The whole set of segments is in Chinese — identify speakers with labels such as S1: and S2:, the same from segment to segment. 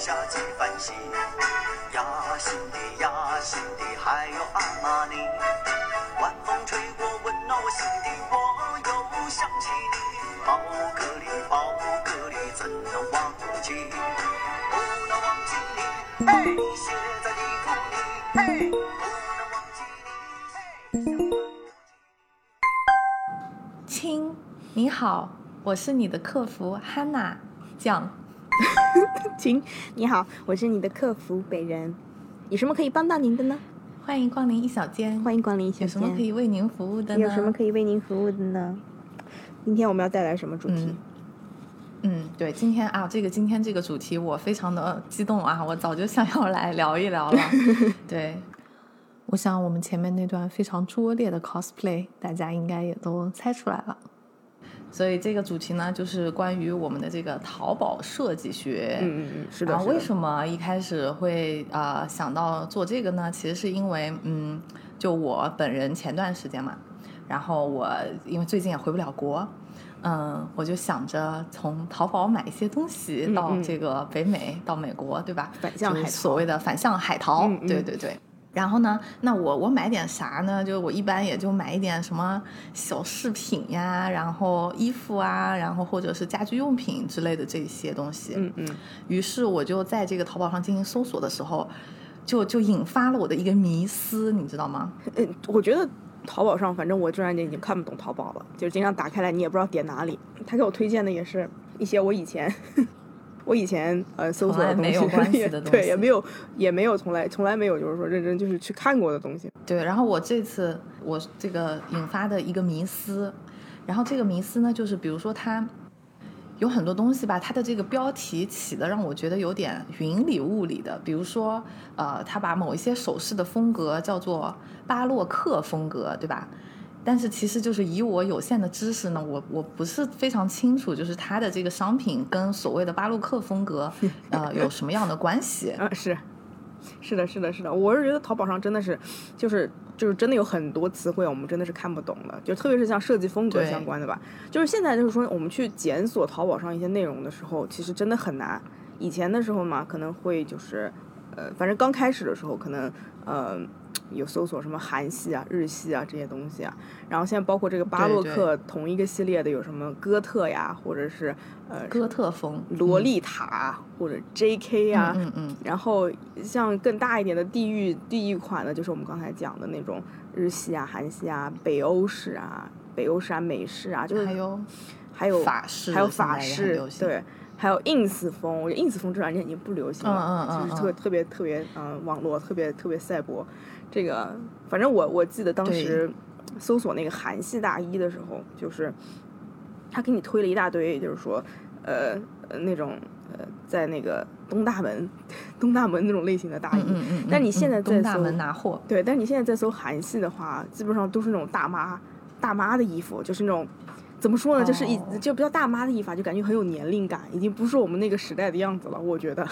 S1: 下几番戏。呀，心底呀，心底还有阿玛尼。晚风吹过，温暖我心底，我又想起你。宝格丽，宝格丽，怎能忘记？不能忘记你，嘿，写在地图里，嘿，不能忘记你，嘿。
S2: 亲，你好，我是你的客服 Hanna 酱。
S3: 亲，你好，我是你的客服北人，有什么可以帮到您的呢？
S2: 欢迎光临一小间，
S3: 欢迎光临一小间
S2: 有什么可以为您服务的呢？
S3: 有什么可以为您服务的呢？今天我们要带来什么主题？
S2: 嗯，对，今天啊，这个今天这个主题我非常的激动啊，我早就想要来聊一聊了。对，我想我们前面那段非常拙劣的 cosplay，大家应该也都猜出来了。所以这个主题呢，就是关于我们的这个淘宝设计学。
S3: 嗯嗯嗯，是的。
S2: 然后为？什么一开始会啊、呃想到做这个呢？其实是因为嗯，就我本人前段时间嘛，然后我因为最近也回不了国，嗯，我就想着从淘宝买一些东西到这个北美，到美国，对吧？
S3: 反向海淘
S2: 所谓的反向海淘，对对对。然后呢，那我我买点啥呢？就我一般也就买一点什么小饰品呀，然后衣服啊，然后或者是家居用品之类的这些东西。
S3: 嗯嗯，
S2: 于是我就在这个淘宝上进行搜索的时候，就就引发了我的一个迷思，你知道吗？
S3: 嗯，我觉得淘宝上，反正我突然间已经看不懂淘宝了，就是经常打开来你也不知道点哪里。他给我推荐的也是一些我以前。我以前呃搜索的东西，
S2: 从来没有 关系
S3: 也
S2: 的东
S3: 对，也没有也没有从来从来没有就是说认真就是去看过的东西。
S2: 对，然后我这次我这个引发的一个迷思，然后这个迷思呢，就是比如说它有很多东西吧，它的这个标题起的让我觉得有点云里雾里的，比如说呃，他把某一些首饰的风格叫做巴洛克风格，对吧？但是其实就是以我有限的知识呢，我我不是非常清楚，就是它的这个商品跟所谓的巴洛克风格，呃，有什么样的关系？
S3: 啊，是，是的，是的，是的，我是觉得淘宝上真的是，就是就是真的有很多词汇我们真的是看不懂的，就特别是像设计风格相关的吧。就是现在就是说我们去检索淘宝上一些内容的时候，其实真的很难。以前的时候嘛，可能会就是，呃，反正刚开始的时候可能呃。有搜索什么韩系啊、日系啊这些东西啊，然后现在包括这个巴洛克同一个系列的有什么哥特呀，或者是呃
S2: 哥特风，
S3: 洛丽塔、或者 J.K. 呀，
S2: 嗯嗯嗯。
S3: 然后像更大一点的地域地域款的，就是我们刚才讲的那种日系啊、韩系啊、北欧式啊、北欧式啊、美式啊，就是
S2: 还有
S3: 还有
S2: 法式
S3: 还有法式对，还有 ins 风，我觉得 ins 风这两年已经不流行了，
S2: 嗯嗯嗯
S3: 就是特
S2: 嗯
S3: 特别特别嗯、网络特别特别赛博，这个反正我我记得当时搜索那个韩系大衣的时候，就是他给你推了一大堆，就是说呃呃那种呃在那个东大门东大门那种类型的大衣，
S2: 嗯嗯嗯，
S3: 但你现在在
S2: 嗯东大
S3: 搜
S2: 门拿货，
S3: 对，但是你现在在搜韩系的话，基本上都是那种大妈大妈的衣服，就是那种怎么说呢，就是一
S2: 哦
S3: 就比较大妈的衣服啊，就感觉很有年龄感，已经不是我们那个时代的样子了。我觉得，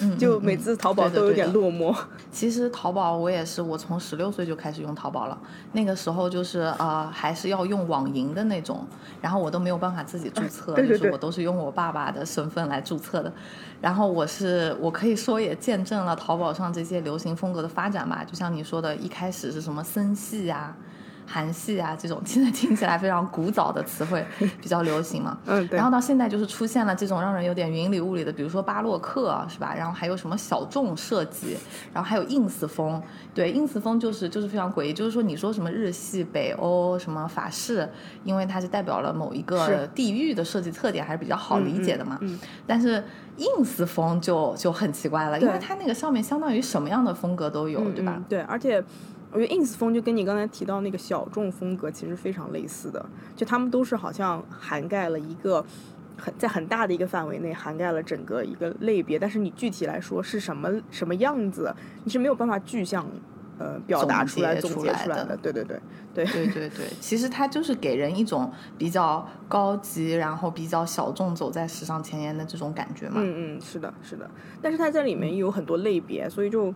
S2: 嗯，
S3: 就每次淘宝都有点落寞。
S2: 其实淘宝我也是，我从十六岁就开始用淘宝了。那个时候就是呃，还是要用网银的那种，然后我都没有办法自己注册，
S3: 对对对
S2: 就是我都是用我爸爸的身份来注册的。然后我是我可以说也见证了淘宝上这些流行风格的发展吧。就像你说的，一开始是什么森系呀、韩系啊这种，现在听起来非常古早的词汇比较流行嘛。
S3: 嗯，对
S2: 然后到现在就是出现了这种让人有点云里雾里的，比如说巴洛克是吧？然后还有什么小众设计，然后还有 ins 风。对，ins 风就是就是非常诡异，就是说你说什么日系、北欧、什么法式，因为它是代表了某一个地域的设计特点，还是比较好理解的嘛。
S3: 嗯嗯
S2: 但是 ins 风就就很奇怪了，因为它那个上面相当于什么样的风格都有，
S3: 嗯
S2: 对吧？
S3: 嗯对，而且我觉得 ins 风就跟你刚才提到那个小众风格其实非常类似的，就他们都是好像涵盖了一个。很在很大的一个范围内涵盖了整个一个类别，但是你具体来说是什么什么样子，你是没有办法具象呃表达出来、
S2: 总
S3: 总
S2: 结出来的
S3: 结出来的。对对对对，
S2: 对对对，其实它就是给人一种比较高级，然后比较小众，走在时尚前沿的这种感觉嘛。
S3: 嗯嗯，是的，是的。但是它在里面有很多类别，所以就，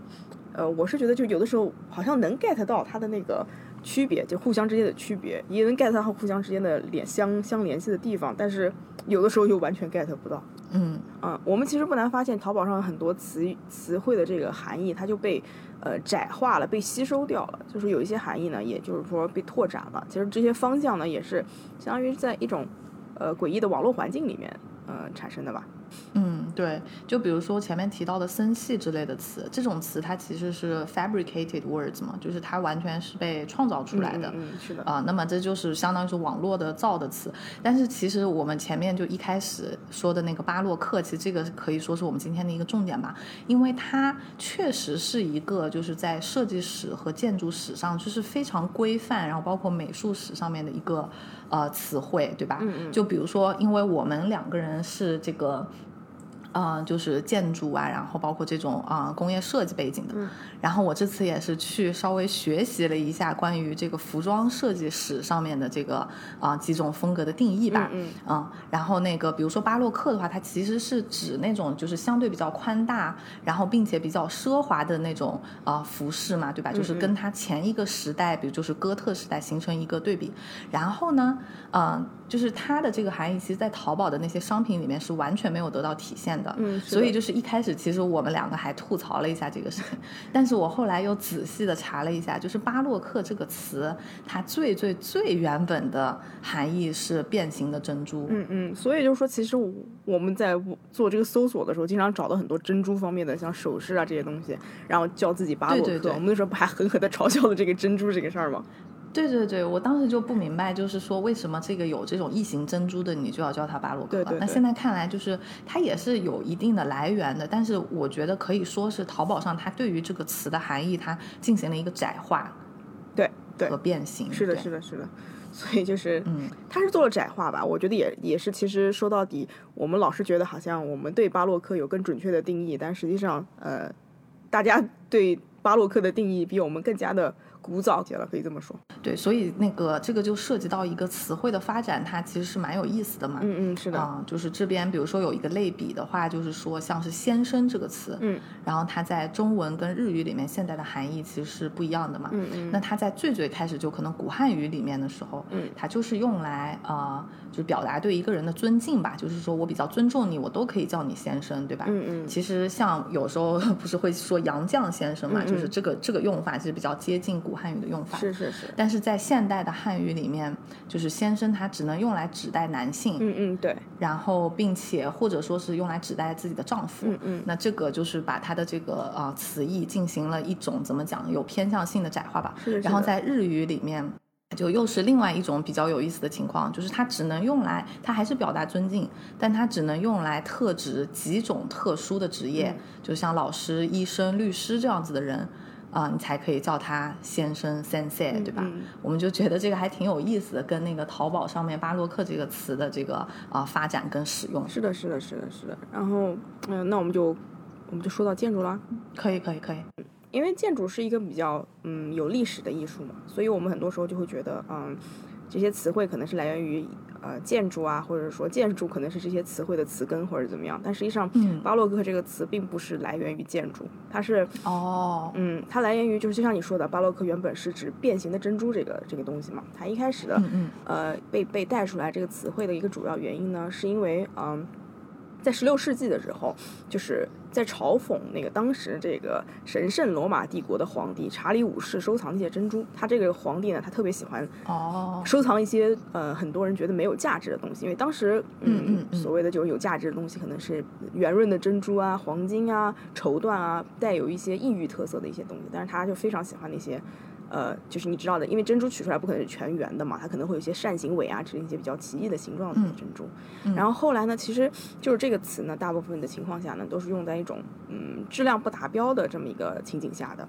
S3: 呃，我是觉得就有的时候好像能 get 到它的那个区别，就互相之间的区别，也能 get 到互相之间的联相相联系的地方，但是有的时候又完全 get 不到。
S2: 嗯
S3: 嗯，我们其实不难发现，淘宝上很多词词汇的这个含义，它就被呃窄化了，被吸收掉了。就是有一些含义呢，也就是说被拓展了。其实这些方向呢，也是相当于在一种呃诡异的网络环境里面呃产生的吧。
S2: 嗯，对，就比如说前面提到的森系之类的词，这种词它其实是 fabricated words 嘛，就是它完全是被创造出来的。
S3: 嗯，是的。
S2: 啊，那么这就是相当于是网络的造的词，但是其实我们前面就一开始说的那个巴洛克，其实这个可以说是我们今天的一个重点吧，因为它确实是一个就是在设计史和建筑史上就是非常规范，然后包括美术史上面的一个呃词汇，对吧？
S3: 嗯嗯
S2: 就比如说，因为我们两个人是这个。嗯、就是建筑啊，然后包括这种啊、工业设计背景的。
S3: 嗯
S2: 然后我这次也是去稍微学习了一下关于这个服装设计史上面的这个啊、几种风格的定义吧。
S3: 嗯
S2: 嗯，然后那个比如说巴洛克的话，它其实是指那种就是相对比较宽大，然后并且比较奢华的那种啊、服饰嘛，对吧？就是跟它前一个时代，比如就是哥特时代形成一个对比。然后呢，嗯、就是它的这个含义，其实在淘宝的那些商品里面是完全没有得到体现的。
S3: 嗯
S2: 所以就是一开始其实我们两个还吐槽了一下这个事情，但是我后来又仔细的查了一下，就是巴洛克这个词，它最最最原本的含义是变形的珍珠。
S3: 嗯嗯，所以就是说，其实我我们在做这个搜索的时候，经常找到很多珍珠方面的，像首饰啊这些东西，然后叫自己巴洛克。
S2: 对对对
S3: 我们那时候不还狠狠的嘲笑了这个珍珠这个事儿吗？
S2: 对对对，我当时就不明白，就是说为什么这个有这种异形珍珠的，你就要叫它巴洛克？
S3: 对对对
S2: 那现在看来，就是它也是有一定的来源的，但是我觉得可以说是淘宝上它对于这个词的含义，它进行了一个窄化
S3: 对对
S2: 和，变形。
S3: 是的，是的，是的。所以就是，
S2: 嗯，
S3: 他是做了窄化吧？我觉得也也是，其实说到底，我们老是觉得好像我们对巴洛克有更准确的定义，但实际上，呃，大家对巴洛克的定义比我们更加的古早些了，可以这么说。
S2: 对，所以那个这个就涉及到一个词汇的发展，它其实是蛮有意思的嘛。
S3: 嗯嗯，是的，
S2: 啊、就是这边比如说有一个类比的话，就是说像是“先生”这个词，
S3: 嗯，
S2: 然后它在中文跟日语里面现在的含义其实是不一样的嘛。
S3: 嗯嗯
S2: 那它在最最开始就可能古汉语里面的时候，
S3: 嗯
S2: 它就是用来呃，就是表达对一个人的尊敬吧，就是说我比较尊重你，我都可以叫你先生，对吧？
S3: 嗯嗯
S2: 其实像有时候 不是会说杨绛先生嘛，
S3: 嗯嗯
S2: 就是这个这个用法其实比较接近古汉语的用法。
S3: 是是是，
S2: 但是在现代的汉语里面，就是先生他只能用来指代男性，
S3: 嗯嗯，对，
S2: 然后并且或者说是用来指代自己的丈夫。
S3: 嗯嗯
S2: 那这个就是把他的这个啊、呃词义进行了一种怎么讲有偏向性的窄化吧。
S3: 是是
S2: 然后在日语里面。就又是另外一种比较有意思的情况，就是它只能用来，它还是表达尊敬，但它只能用来特指几种特殊的职业，
S3: 嗯
S2: 就像老师、医生、律师这样子的人，啊、你才可以叫他先生 sensei，对吧？
S3: 嗯
S2: 我们就觉得这个还挺有意思的，跟那个淘宝上面巴洛克这个词的这个啊、发展跟使用，
S3: 是的，是的，是的，是的。然后，嗯、那我们就我们就说到建筑啦。
S2: 可以可以可以，
S3: 因为建筑是一个比较嗯有历史的艺术嘛，所以我们很多时候就会觉得，嗯，这些词汇可能是来源于呃建筑啊，或者说建筑可能是这些词汇的词根或者怎么样。但实际上，
S2: 嗯
S3: 巴洛克这个词并不是来源于建筑，它是
S2: 哦，
S3: 嗯，它来源于就是就像你说的，巴洛克原本是指变形的珍珠这个这个东西嘛。它一开始的呃被被带出来这个词汇的一个主要原因呢，是因为嗯。在十六世纪的时候，就是在嘲讽那个当时这个神圣罗马帝国的皇帝查理五世收藏那些珍珠。他这个皇帝呢，他特别喜欢
S2: 哦，
S3: 收藏一些呃很多人觉得没有价值的东西，因为当时
S2: 嗯
S3: 所谓的就是有价值的东西，可能是圆润的珍珠啊、黄金啊、绸缎啊，带有一些异域特色的一些东西。但是他就非常喜欢那些。呃，就是你知道的，因为珍珠取出来不可能是全圆的嘛，它可能会有一些扇形尾啊之类一些比较奇异的形状的珍珠。然后后来呢，其实就是这个词呢，大部分的情况下呢，都是用在一种嗯质量不达标的这么一个情景下的。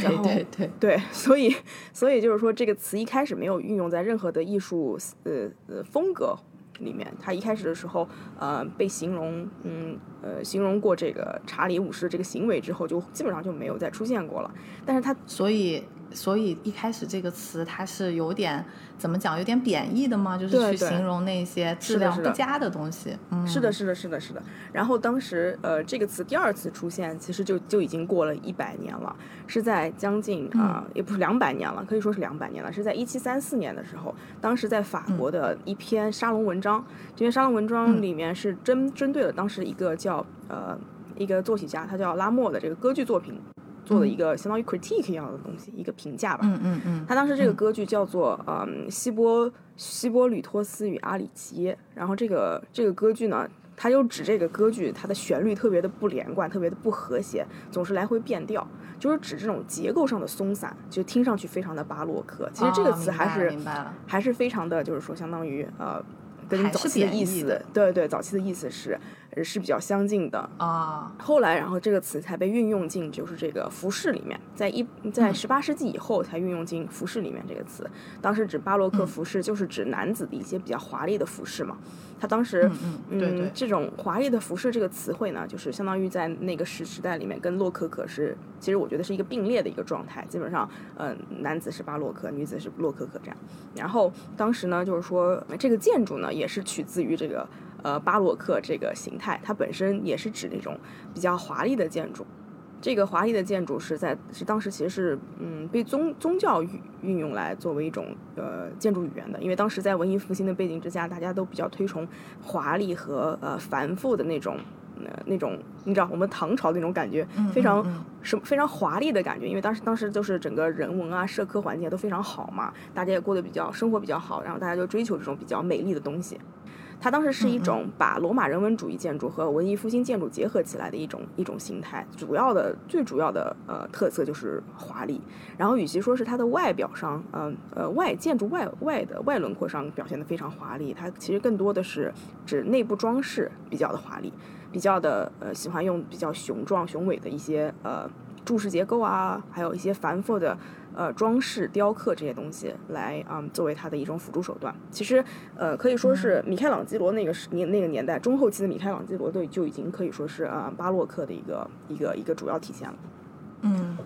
S3: 然
S2: 对
S3: 后
S2: 对对，
S3: 对，所以所以就是说，这个词一开始没有运用在任何的艺术呃呃风格里面。它一开始的时候，呃，被形容嗯呃形容过这个查理五世这个行为之后，就基本上就没有再出现过了。但是它
S2: 所以所以一开始这个词它是有点怎么讲，有点贬义的吗？就是去形容那些质量不佳的东西。嗯，
S3: 是的，是的，是的，是的。然后当时呃，这个词第二次出现，其实就就已经过了一百年了，是在将近啊、也不是两百年了，可以说是两百年了，是在一七三四年的时候，当时在法国的一篇沙龙文章，这篇沙龙文章里面是针针对了当时一个叫呃一个作曲家，他叫拉莫的这个歌剧作品做的一个相当于 critique 一样的东西，一个评价吧。
S2: 嗯嗯嗯，
S3: 他当时这个歌剧叫做嗯希波希波吕托斯与阿里奇耶，然后这个这个歌剧呢，他就指这个歌剧它的旋律特别的不连贯，特别的不和谐，总是来回变调，就是指这种结构上的松散，就听上去非常的巴洛克。其实这个
S2: 哦
S3: 词还是、还是非常的，就是说相当于呃。跟早期的意思，对对，早期的意思是呃是比较相近的。
S2: 啊，
S3: 后来，然后这个词才被运用进就是这个服饰里面，在一在
S2: 嗯
S3: 十八世纪以后才运用进服饰里面这个词。当时指巴洛
S2: 嗯
S3: 克服饰，就是指男子的一些比较华丽的服饰嘛。他当时，
S2: 嗯
S3: 这种华丽的服饰这个词汇呢，就是相当于在那个时时代里面跟洛可可是，其实我觉得是一个并列的一个状态。基本上，嗯、男子是巴洛克，女子是洛可可这样。然后当时呢，就是说这个建筑呢，也是取自于这个呃巴洛克这个形态，它本身也是指那种比较华丽的建筑。这个华丽的建筑是在是当时其实是嗯被宗宗教运运用来作为一种呃建筑语言的，因为当时在文艺复兴的背景之下，大家都比较推崇华丽和呃繁复的那种。呃，那种你知道，我们唐朝那种感觉，非常
S2: 嗯嗯
S3: 什非常华丽的感觉，因为当时当时就是整个人文啊、社科环境都非常好嘛，大家也过得比较生活比较好，然后大家就追求这种比较美丽的东西。它当时是一种把罗马人文主义建筑和文艺复兴建筑结合起来的一种一种形态，主要的最主要的呃特色就是华丽。然后与其说是它的外表上，嗯呃外建筑外外的外轮廓上表现的非常华丽，它其实更多的是指内部装饰比较的华丽，比较的呃喜欢用比较雄壮雄伟的一些呃柱式结构啊，还有一些繁复的呃装饰、雕刻这些东西来啊、嗯作为它的一种辅助手段。其实呃可以说是米开朗基罗那个时年那个年代中后期的米开朗基罗对就已经可以说是啊、呃巴洛克的一个一个一个主要体现了。
S2: 嗯，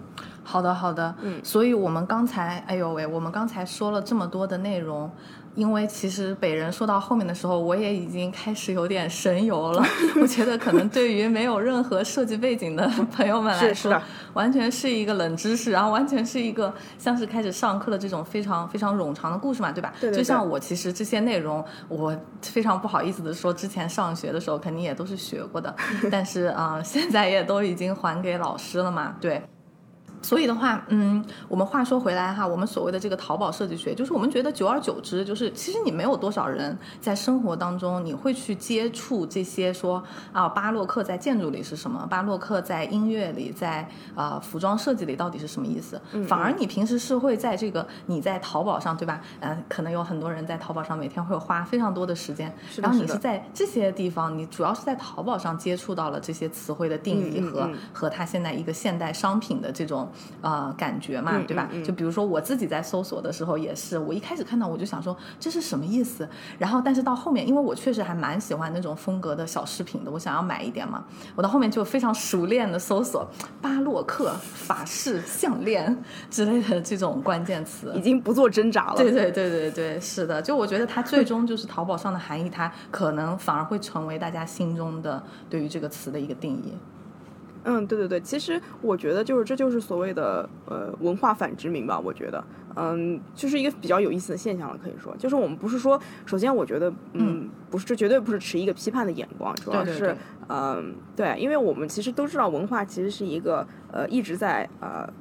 S2: 好的好的，
S3: 嗯
S2: 所以我们刚才，哎呦喂，我们刚才说了这么多的内容，因为其实北人说到后面的时候，我也已经开始有点神游了。我觉得可能对于没有任何设计背景的 朋友们来说，完全是一个冷知识，然后完全是一个像是开始上课的这种非常非常冗长的故事嘛，对吧？
S3: 对对
S2: 就像我其实这些内容，我非常不好意思的说，之前上学的时候肯定也都是学过的，但是啊、呃现在也都已经还给老师了嘛，对。所以的话，嗯，我们话说回来哈，我们所谓的这个淘宝设计学，就是我们觉得久而久之，就是其实你没有多少人在生活当中你会去接触这些说啊，巴洛克在建筑里是什么，巴洛克在音乐里，在啊、服装设计里到底是什么意思？反而你平时是会在这个你在淘宝上，对吧？嗯、可能有很多人在淘宝上每天会花非常多的时间，然后你
S3: 是
S2: 在这些地方，你主要是在淘宝上接触到了这些词汇的定义和、和它现在一个现代商品的这种呃感觉嘛，
S3: 嗯
S2: 对吧？就比如说我自己在搜索的时候也是，我一开始看到我就想说这是什么意思，然后但是到后面，因为我确实还蛮喜欢那种风格的小饰品的，我想要买一点嘛，我到后面就非常熟练的搜索巴洛克、法式项链之类的这种关键词，
S3: 已经不做挣扎了。
S2: 对对对对对，是的，就我觉得它最终就是淘宝上的含义，它可能反而会成为大家心中的对于这个词的一个定义。
S3: 嗯，对对对，其实我觉得就是这就是所谓的呃文化反殖民吧，我觉得，嗯，就是一个比较有意思的现象了，可以说，就是我们不是说，首先我觉得，嗯，不是，这绝对不是持一个批判的眼光，主要是，
S2: 对对对。
S3: 嗯，对，因为我们其实都知道，文化其实是一个呃一直在呃。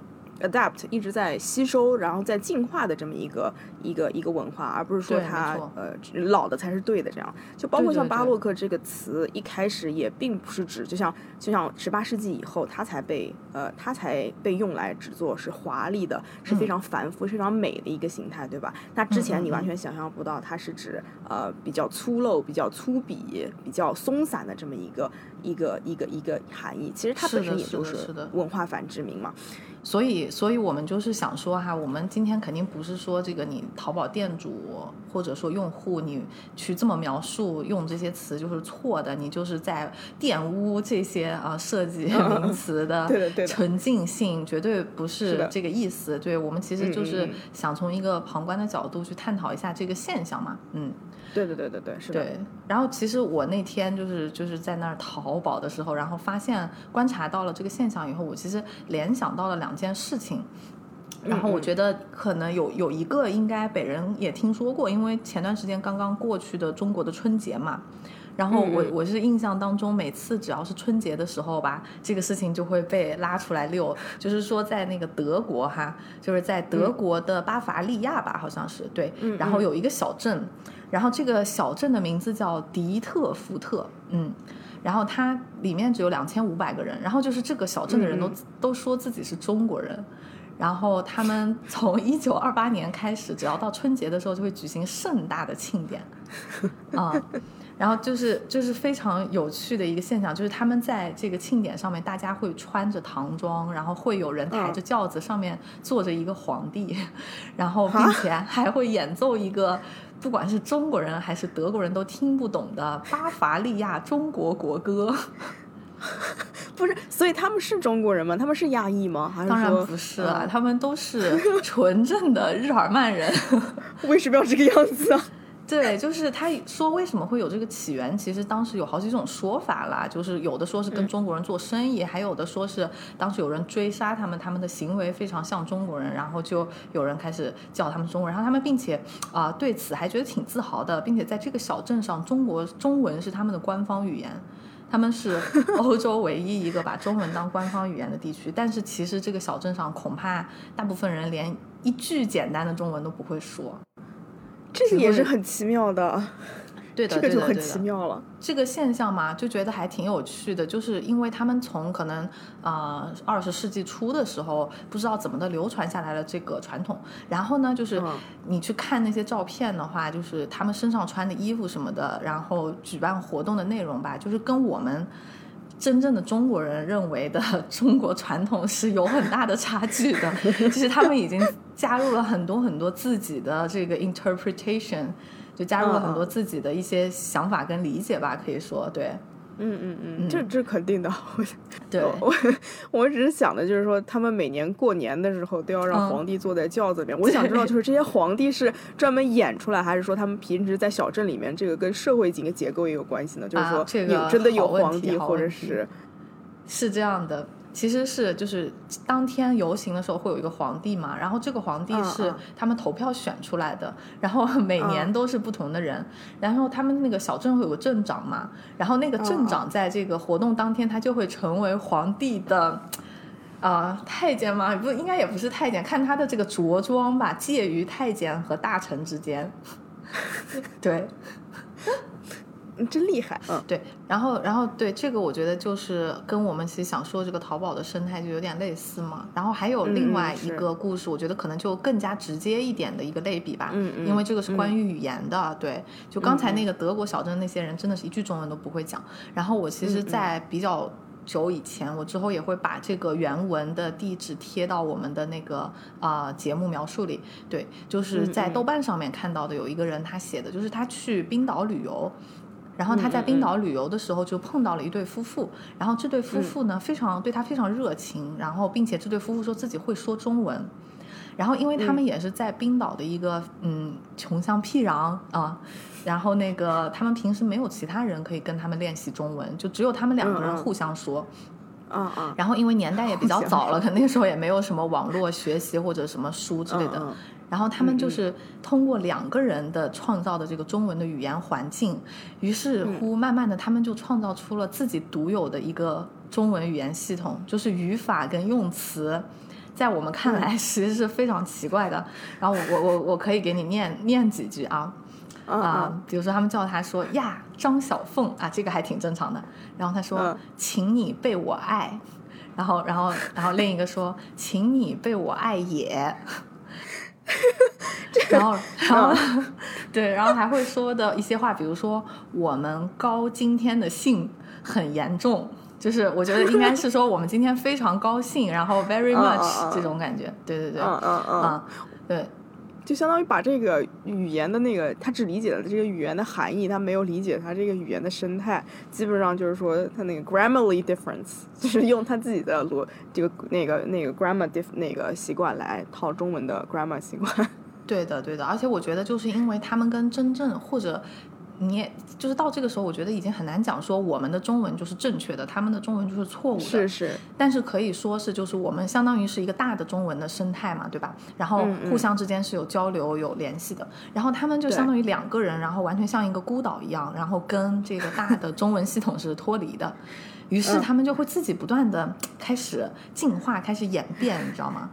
S3: Adapt 一直在吸收，然后在进化的这么一个一个一个文化，而不是说它呃老的才是对的这样。就包括像巴洛克这个词，一开始也并不是指，就像就像十八世纪以后，它才被呃它才被用来指作是华丽的，是非常繁复、非常美的一个形态，对吧？那之前你完全想象不到，它是指呃比较粗陋、比较粗鄙、比较松散的这么一个一个一个一个含义。其实它本身也就是文化反殖民嘛。
S2: 所以以，所以我们就是想说哈，我们今天肯定不是说这个你淘宝店主或者说用户你去这么描述用这些词就是错的，你就是在玷污这些啊设计 名词的 纯净性，绝对不
S3: 是
S2: 这个意思。对我们其实就是想从一个旁观的角度去探讨一下这个现象嘛，嗯。
S3: 对对对对对，是的。
S2: 对，然后其实我那天就是就是在那儿淘宝的时候，然后发现观察到了这个现象以后，我其实联想到了两件事情。然后我
S3: 嗯
S2: 觉得可能有有一个应该北人也听说过，因为前段时间刚刚过去的中国的春节嘛。然后我我是印象当中，每次只要是春节的时候吧，这个事情就会被拉出来遛。就是说，在那个德国哈，就是在德国的巴伐利亚吧，好像是对。
S3: 嗯。
S2: 然后有一个小镇，然后这个小镇的名字叫迪特福特，嗯。然后它里面只有两千五百个人，然后就是这个小镇的人都、
S3: 嗯
S2: 都说自己是中国人，然后他们 从一九二八年开始，只要到春节的时候就会举行盛大的庆典，啊、然后就是就是非常有趣的一个现象，就是他们在这个庆典上面，大家会穿着唐装，然后会有人抬着轿子，上面坐着一个皇帝，然后并且还会演奏一个。不管是中国人还是德国人都听不懂的巴伐利亚中国国歌，
S3: 不是，所以他们是中国人吗？他们是亚裔吗？还是
S2: 当然不是啊，
S3: 嗯
S2: 他们都是 纯正的日耳曼人。
S3: 为什么要这个样子啊？
S2: 对，就是他说为什么会有这个起源，其实当时有好几种说法啦，就是有的说是跟中国人做生意，还有的说是当时有人追杀他们，他们的行为非常像中国人，然后就有人开始叫他们中国人，然后他们并且啊、对此还觉得挺自豪的，并且在这个小镇上，中国中文是他们的官方语言。他们是 欧洲唯一一个把中文当官方语言的地区，但是其实这个小镇上恐怕大部分人连一句简单的中文都不会说。
S3: 这个也是很奇妙的，
S2: 对的，
S3: 这个就很奇妙了。
S2: 这个现象嘛，就觉得还挺有趣的，就是因为他们从可能呃二十世纪初的时候，不知道怎么的流传下来了这个传统，然后呢，就是
S3: 嗯
S2: 你去看那些照片的话，就是他们身上穿的衣服什么的，然后举办活动的内容吧，就是跟我们。真正的中国人认为的 中国传统是有很大的差距的，就是他们已经加入了很多很多自己的这个 interpretation，就加入了很多自己的一些想法跟理解吧，可以说对
S3: 嗯嗯嗯，这这肯定的。我
S2: 对。
S3: 我我只是想的就是说，他们每年过年的时候都要让
S2: 嗯
S3: 皇帝坐在轿子里面。我想知道，就是这些皇帝是专门演出来，还是说他们平时在小镇里面，这个跟社会经结构也有关系呢？就是说，
S2: 啊这个
S3: 有真的有皇帝，或者是
S2: 是这样的，其实是就是当天游行的时候会有一个皇帝嘛，然后这个皇帝
S3: 嗯
S2: 是
S3: 嗯
S2: 他们投票选出来的，然后 每年
S3: 嗯
S2: 都是不同的人，然后他们那个小镇会有个镇长嘛，然后那个镇
S3: 嗯
S2: 长在这个活动当天他就会成为皇帝的。啊、太监吗？不，应该也不是太监，看他的这个着装吧，介于太监和大臣之间。对，
S3: 嗯真厉害。嗯
S2: 对，然后然后对这个，我觉得就是跟我们其实想说这个淘宝的生态就有点类似嘛。然后还有另
S3: 嗯
S2: 外一个故事，我觉得可能就更加直接一点的一个类比吧，
S3: 嗯嗯
S2: 因为这个是关于语言的。对，就刚才那个德国小镇那些人，真的是一句中文都不会讲。然后我其实，在比较。久以前，我之后也会把这个原文的地址贴到我们的那个啊、呃节目描述里。对，就是在豆瓣上面看到的，有一个人他写的，就是他去冰岛旅游，然后他在冰岛旅游的时候就碰到了一对夫妇，然后这对夫妇呢非常对他非常热情，然后并且这对夫妇说自己会说中文。然后，因为他们也是在冰岛的一个嗯穷乡僻壤啊，然后那个他们平时没有其他人可以跟他们练习中文，就只有他们两个人互相说。
S3: 嗯嗯。
S2: 然后因为年代也比较早了，可能那个时候也没有什么网络学习或者什么书之类的。
S3: 嗯嗯
S2: 然后他们就是通过两个人的创造的这个中文的语言环境，于是乎慢慢的他们就创造出了自己独有的一个中文语言系统，就是语法跟用词。在我们看来，其实是非常奇怪的。然后我我我我可以给你念念几句啊，
S3: 啊
S2: 比如说他们叫他说呀张小凤啊，这个还挺正常的。然后他说，
S3: 嗯
S2: 请你被我爱。然后然后然后另一个说，请你被我爱也。然后，然后，对，然后还会说的一些话，比如说我们高今天的兴很严重，就是我觉得应该是说我们今天非常高兴，然后 very much
S3: 嗯
S2: 这种感觉，对对对，
S3: 嗯嗯嗯，
S2: 啊，对，
S3: 就相当于把这个语言的那个，他只理解了这个语言的含义，他没有理解他这个语言的生态。基本上就是说，他那个 grammarly difference，就是用他自己的逻这个那个那个 grammar diff 那个习惯来套中文的 grammar 习惯。
S2: 对的，对的，而且我觉得就是因为他们跟真正或者你也就是到这个时候，我觉得已经很难讲说我们的中文就是正确的，他们的中文就是错误的。
S3: 是是，
S2: 但是可以说是，就是我们相当于是一个大的中文的生态嘛，对吧？然后互相之间是有交流、有联系的。然后他们就相当于两个人，然后完全像一个孤岛一样，然后跟这个大的中文系统是脱离的。于是
S3: 嗯
S2: 他们就会自己不断的开始进化、开始演变，你知道吗？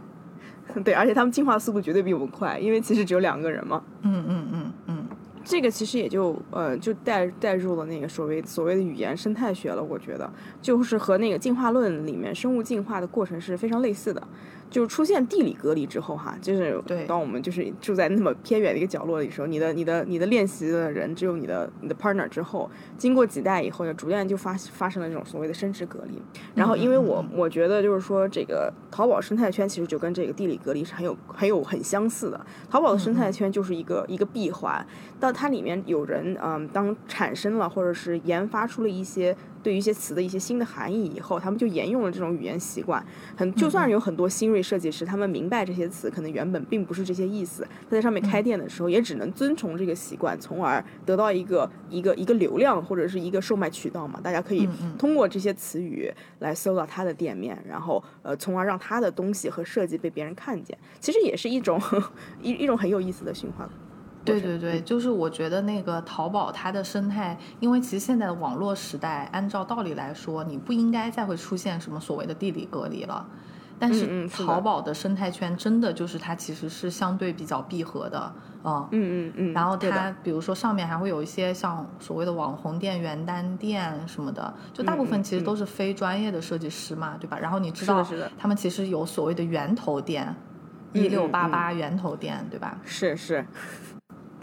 S3: 对，而且他们进化速度绝对比我们快，因为其实只有两个人嘛。
S2: 嗯嗯嗯嗯，
S3: 这个其实也就呃就带带入了那个所谓所谓的语言生态学了，我觉得就是和那个进化论里面生物进化的过程是非常类似的。就是出现地理隔离之后哈，就是当我们就是住在那么偏远的一个角落里的时候，你的你的你的练习的人只有你的你的 partner 之后，经过几代以后，就逐渐就发发生了这种所谓的生殖隔离。然后因为我我觉得就是说这个淘宝生态圈其实就跟这个地理隔离是很有很有很相似的。淘宝的生态圈就是一个一个闭环，到它里面有人嗯，当产生了或者是研发出了一些对于一些词的一些新的含义以后，他们就沿用了这种语言习惯。很就算是有很多新锐设计师，他们明白这些词可能原本并不是这些意思，他在上面开店的时候也只能遵从这个习惯，从而得到一个一个一个流量或者是一个售卖渠道嘛。大家可以通过这些词语来搜到他的店面，然后呃，从而让他的东西和设计被别人看见。其实也是一种 一一种很有意思的循环。
S2: 对对对，就是我觉得那个淘宝它的生态，因为其实现在的网络时代，按照道理来说，你不应该再会出现什么所谓的地理隔离了。但
S3: 嗯
S2: 是淘宝的生态圈真的就是它其实是相对比较闭合的，嗯。
S3: 嗯嗯嗯。
S2: 然后它，比如说上面还会有一些像所谓的网红店、原单店什么的，就大部分其实都是非专业的设计师嘛，对吧？然后你知道他们其实有所谓的源头店，
S3: 嗯
S2: 一六八
S3: 嗯
S2: 八源头店，对吧？
S3: 是是，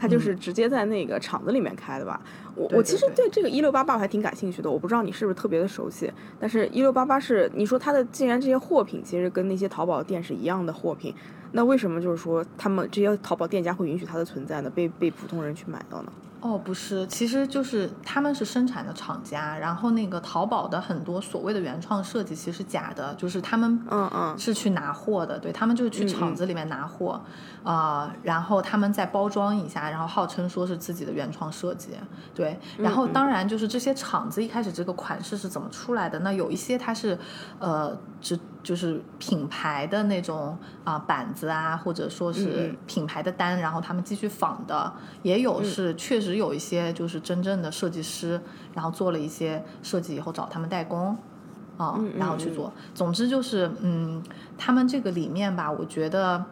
S3: 他就是直接在那个厂子里面开的吧？我我其实
S2: 对
S3: 这个一六八八我还挺感兴趣的，我不知道你是不是特别的熟悉。但是，一六八八是你说它的，既然这些货品其实跟那些淘宝店是一样的货品，那为什么就是说他们这些淘宝店家会允许它的存在呢？被被普通人去买到呢？
S2: 哦，不是，其实就是他们是生产的厂家，然后那个淘宝的很多所谓的原创设计其实假的，就是他们
S3: 嗯嗯。
S2: 是去拿货的，对他们就是去厂子里面拿货，呃，然后他们再包装一下，然后号称说是自己的原创设计，对，然后当然就是这些厂子一开始这个款式是怎么出来的？那有一些它是呃只就是品牌的那种啊、板子啊，或者说
S3: 嗯
S2: 是
S3: 嗯
S2: 品牌的单，然后他们继续仿的，也有是确实有一些就是真正的设计师，然后做了一些设计以后找他们代工。啊、
S3: 嗯
S2: 然后去做。总之就是，嗯，他们这个里面吧，我觉得，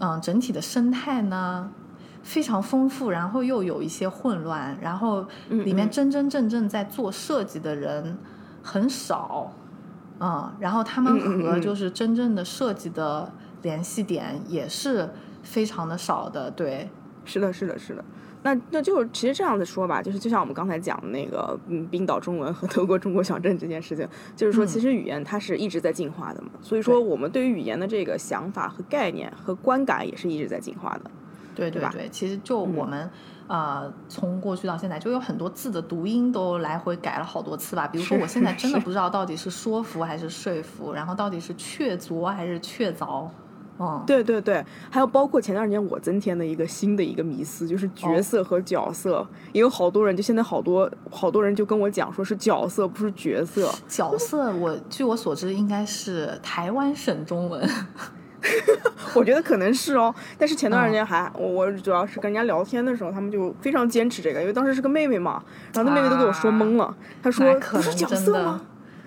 S2: 嗯，整体的生态呢非常丰富，然后又有一些混乱，然后里面
S3: 嗯
S2: 真真正正在做设计的人很少，嗯，然后他们和就是真正的设计的联系点也是非常的少的，对，
S3: 是的，是的，是的。那那就是其实这样子说吧，就是就像我们刚才讲的那个，嗯，冰岛中文和德国中国小镇这件事情，就是说，
S2: 嗯
S3: 其实语言它是一直在进化的嘛。所以说，我们对于语言的这个想法和概念和观感也是一直在进化的。
S2: 对对吧对，其实就我们、呃，从过去到现在，就有很多字的读音都来回改了好多次吧。比如说，我现在真的不知道到底是说服还是说服，然后到底是确凿还是确凿。嗯，
S3: 对对对，还有包括前段时间我增添的一个新的一个迷思，就是角色和角色，也有好多人就现在好多好多人就跟我讲说是角色不是角色。
S2: 角色我据我所知应该是台湾省中文。
S3: 我觉得可能是哦，但是前段时间还、我我主要是跟人家聊天的时候，他们就非常坚持这个，因为当时是个妹妹嘛，然后那妹妹都给我说懵了，她说
S2: 可
S3: 不是角
S2: 能真的
S3: 色吗？，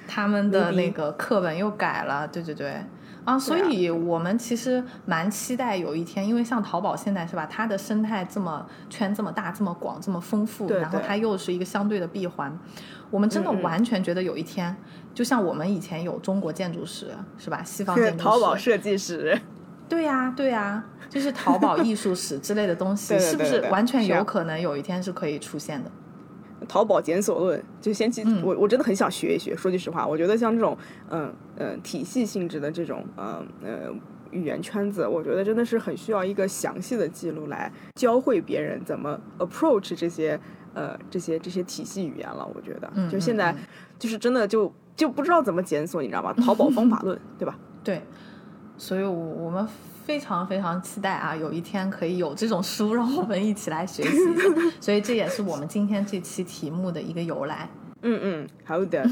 S2: 他们的那个课本又改了，对对对。啊，所以我们其实蛮期待有一天，因为像淘宝现在是吧，它的生态这么圈这么大、这么广、这么丰富，
S3: 对对
S2: 然后它又是一个相对的闭环，我们真的完全觉得有一天，就像我们以前有中国建筑史是吧，西方建筑史，
S3: 淘宝设计师，
S2: 对呀、对呀、就是淘宝 艺术史之类的东西，
S3: 对对
S2: 是不是完全有可能有一天是可以出现的？
S3: 淘宝检索论，就先去、
S2: 嗯
S3: 我我真的很想学一学。说句实话，我觉得像这种嗯嗯、呃体系性质的这种呃呃语言圈子，我觉得真的是很需要一个详细的记录来教会别人怎么 approach 这些呃这些这些体系语言了。我觉得，
S2: 嗯
S3: 就现在
S2: 嗯嗯
S3: 就是真的就就不知道怎么检索，你知道吧？淘宝方法论，对吧？
S2: 对，所以我我们非常非常期待啊，有一天可以有这种书，让我们一起来学习。所以这也是我们今天这期题目的一个由来。
S3: 嗯嗯，好的，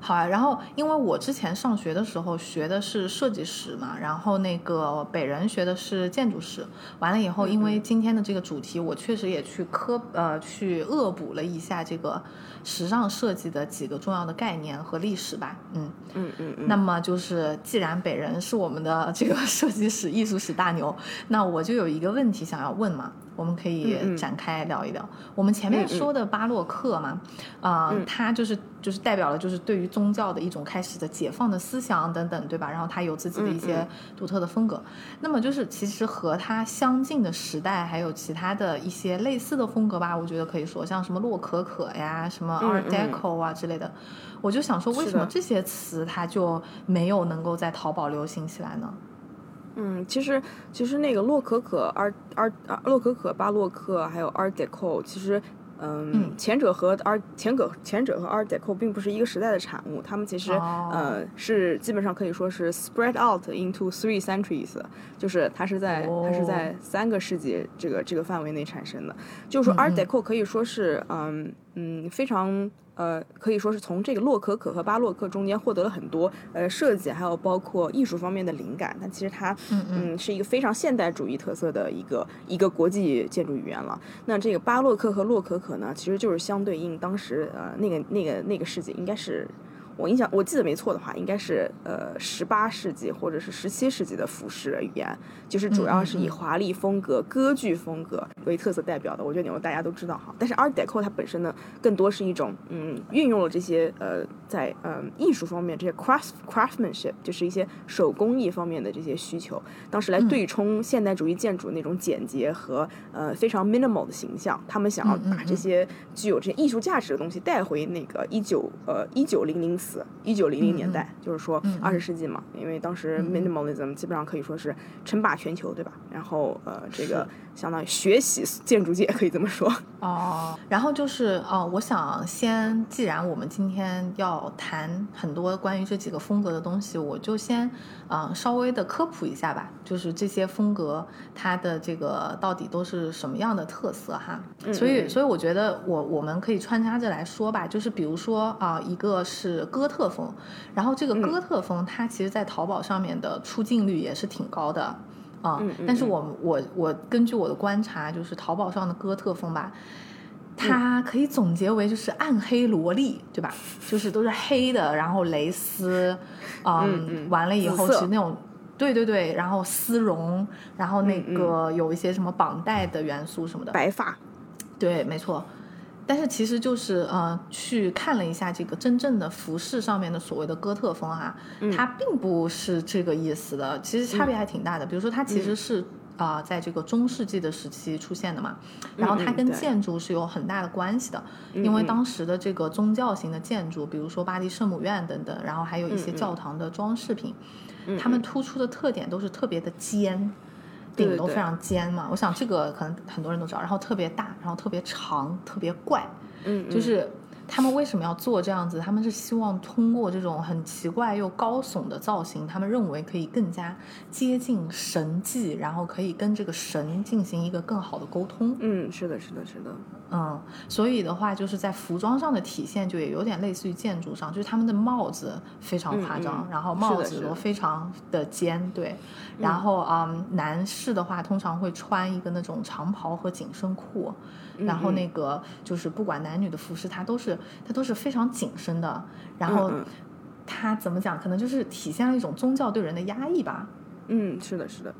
S2: 好啊，然后因为我之前上学的时候学的是设计史嘛，然后那个北人学的是建筑史，完了以后，因为今天的这个主题，我确实也去科呃去恶补了一下这个时尚设计的几个重要的概念和历史吧，嗯。
S3: 嗯嗯嗯，
S2: 那么就是，既然北人是我们的这个 设计史、艺术史大牛，那我就有一个问题想要问嘛，我们可以展开聊一聊。我们前面说的巴洛克嘛，啊、
S3: 嗯
S2: 它就是就是代表了就是对于宗教的一种开始的解放的思想等等，对吧？然后它有自己的一
S3: 嗯
S2: 些独特的风格。那么就是其实和它相近的时代，还有其他的一些类似的风格吧，我觉得可以说像什么洛可可呀、什么
S3: 嗯
S2: Art
S3: 嗯
S2: Deco 啊之类的。我就想说，为什么这些词它就没有能够在淘宝流行起来呢？
S3: 嗯，其实其实那个洛可可、Art 啊洛可可、巴洛克还有 Art Deco，其实。嗯，
S2: 嗯
S3: 前者和 Art 前者前者和 Art Deco 并不是一个时代的产物，他们其实、
S2: 哦
S3: 呃是基本上可以说是 spread out into three centuries，就是它是在、它是在三个世纪这个这个范围内产生的。就是说
S2: 嗯
S3: Art
S2: 嗯
S3: Deco 可以说是嗯嗯非常呃可以说是从这个洛可可和巴洛克中间获得了很多呃设计还有包括艺术方面的灵感，但其实它
S2: 嗯
S3: 是一个非常现代主义特色的一个一个国际建筑语言了。那这个巴洛克和洛可可呢，其实就是相对应当时呃那个那个那个世界，应该是我印象我记得没错的话，应该是呃十八世纪或者是十七世纪的服饰语言，就是主要是以华丽风格、歌剧风格为特色代表的。我觉得你们大家都知道哈。但是 Art Deco 它本身呢，更多是一种嗯运用了这些呃在嗯艺术方面这些 craft craftsmanship，就是一些手工艺方面的这些需求，当时来
S2: 嗯
S3: 对冲现代主义建筑那种简洁和呃非常 minimal 的形象。他们想要把这些具有这些艺术价值的东西带回那个一九呃一九零零四一九零零年代，就是说二十世纪嘛，因为当时 minimalism 基本上可以说是称霸全球，对吧？然后呃这个
S2: 是
S3: 相当于学习建筑界可以这么说。
S2: 哦，然后就是哦，我想先，既然我们今天要谈很多关于这几个风格的东西，我就先呃稍微的科普一下吧，就是这些风格它的这个到底都是什么样的特色哈。所以，
S3: 嗯嗯
S2: 所以我觉得我我们可以穿插着来说吧，就是比如说啊、一个是哥特风，然后这个
S3: 嗯
S2: 哥特风它其实在淘宝上面的出镜率也是挺高的。啊、
S3: 嗯嗯
S2: 但是
S3: 嗯
S2: 我我我根据我的观察，就是淘宝上的哥特风吧，它可以总结为就是暗黑萝莉，对吧？就是都是黑的，然后蕾丝，嗯，
S3: 嗯嗯
S2: 完了以后是那种。对对对，然后丝绒，然后那个有一些什么绑带的元素什么的，
S3: 白发，
S2: 对，没错。但是其实就是呃，去看了一下这个真正的服饰上面的所谓的哥特风啊、
S3: 嗯
S2: 它并不是这个意思的，其实差别还挺大的。比如说，它其
S3: 嗯
S2: 实是啊、呃在这个中世纪的时期出现的嘛，然后它跟建筑是有很大的关系的，因为
S3: 嗯
S2: 当时的这个宗教型的建筑，比如说巴黎圣母院等等，然后还有一些教堂的装饰品，
S3: 嗯
S2: 它们突出的特点都是特别的尖。顶都非常尖嘛，我想这个可能很多人都知道，然后特别大，然后特别长，特别怪，
S3: 嗯，嗯
S2: 就是他们为什么要做这样子？他们是希望通过这种很奇怪又高耸的造型，他们认为可以更加接近神迹，然后可以跟这个神进行一个更好的沟通。
S3: 嗯，是的，是的，是的，
S2: 嗯，所以的话，就是在服装上的体现，就也有点类似于建筑上，就是他们的帽子非常夸张，
S3: 嗯嗯
S2: 然后帽子都非常的尖，对。然后嗯，男士的话通常会穿一个那种长袍和紧身裤，然后
S3: 嗯
S2: 那个就是不管男女的服饰，它都是它都是非常紧身的，然后
S3: 嗯嗯
S2: 它怎么讲，可能就是体现了一种宗教对人的压抑吧。
S3: 嗯，是的，是的。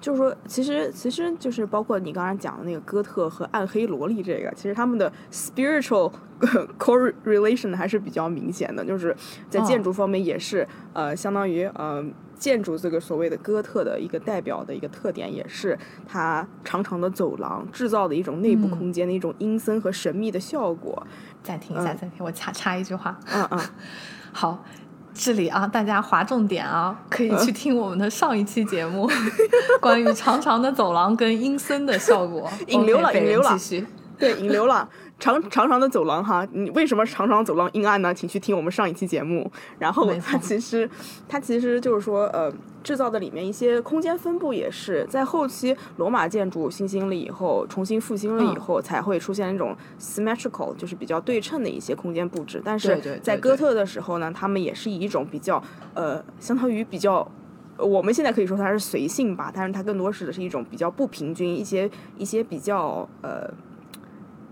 S3: 就是说，其实其实就是包括你刚才讲的那个哥特和暗黑萝莉这个，其实他们的 spiritual correlation 还是比较明显的，就是在建
S2: 哦
S3: 筑方面也是、呃，相当于呃建筑这个所谓的哥特的一个代表的一个特点，也是它长长的走廊制造的一种内部空间的一种阴森和神秘的效果。
S2: 暂停一下，
S3: 嗯
S2: 暂停，我插插一句话。
S3: 嗯嗯，
S2: 好，这里啊，大家划重点啊，可以去听我们的上一期节目，关于长长的走廊跟阴森的效果。
S3: 引流了引流了
S2: 继续。
S3: 对，引流了。长长长的走廊哈，你为什么长长走廊阴暗呢？请去听我们上一期节目。然后它其实，它其实就是说，呃，制造的里面一些空间分布也是在后期罗马建筑新兴了以后，重新复兴了以
S2: 嗯
S3: 后，才会出现那种 symmetrical，就是比较对称的一些空间布置。但是在哥特的时候呢，他们也是以一种比较，呃，相当于比较。呃我们现在可以说它是随性吧，但是它更多是的是一种比较不平均，一些一些比较呃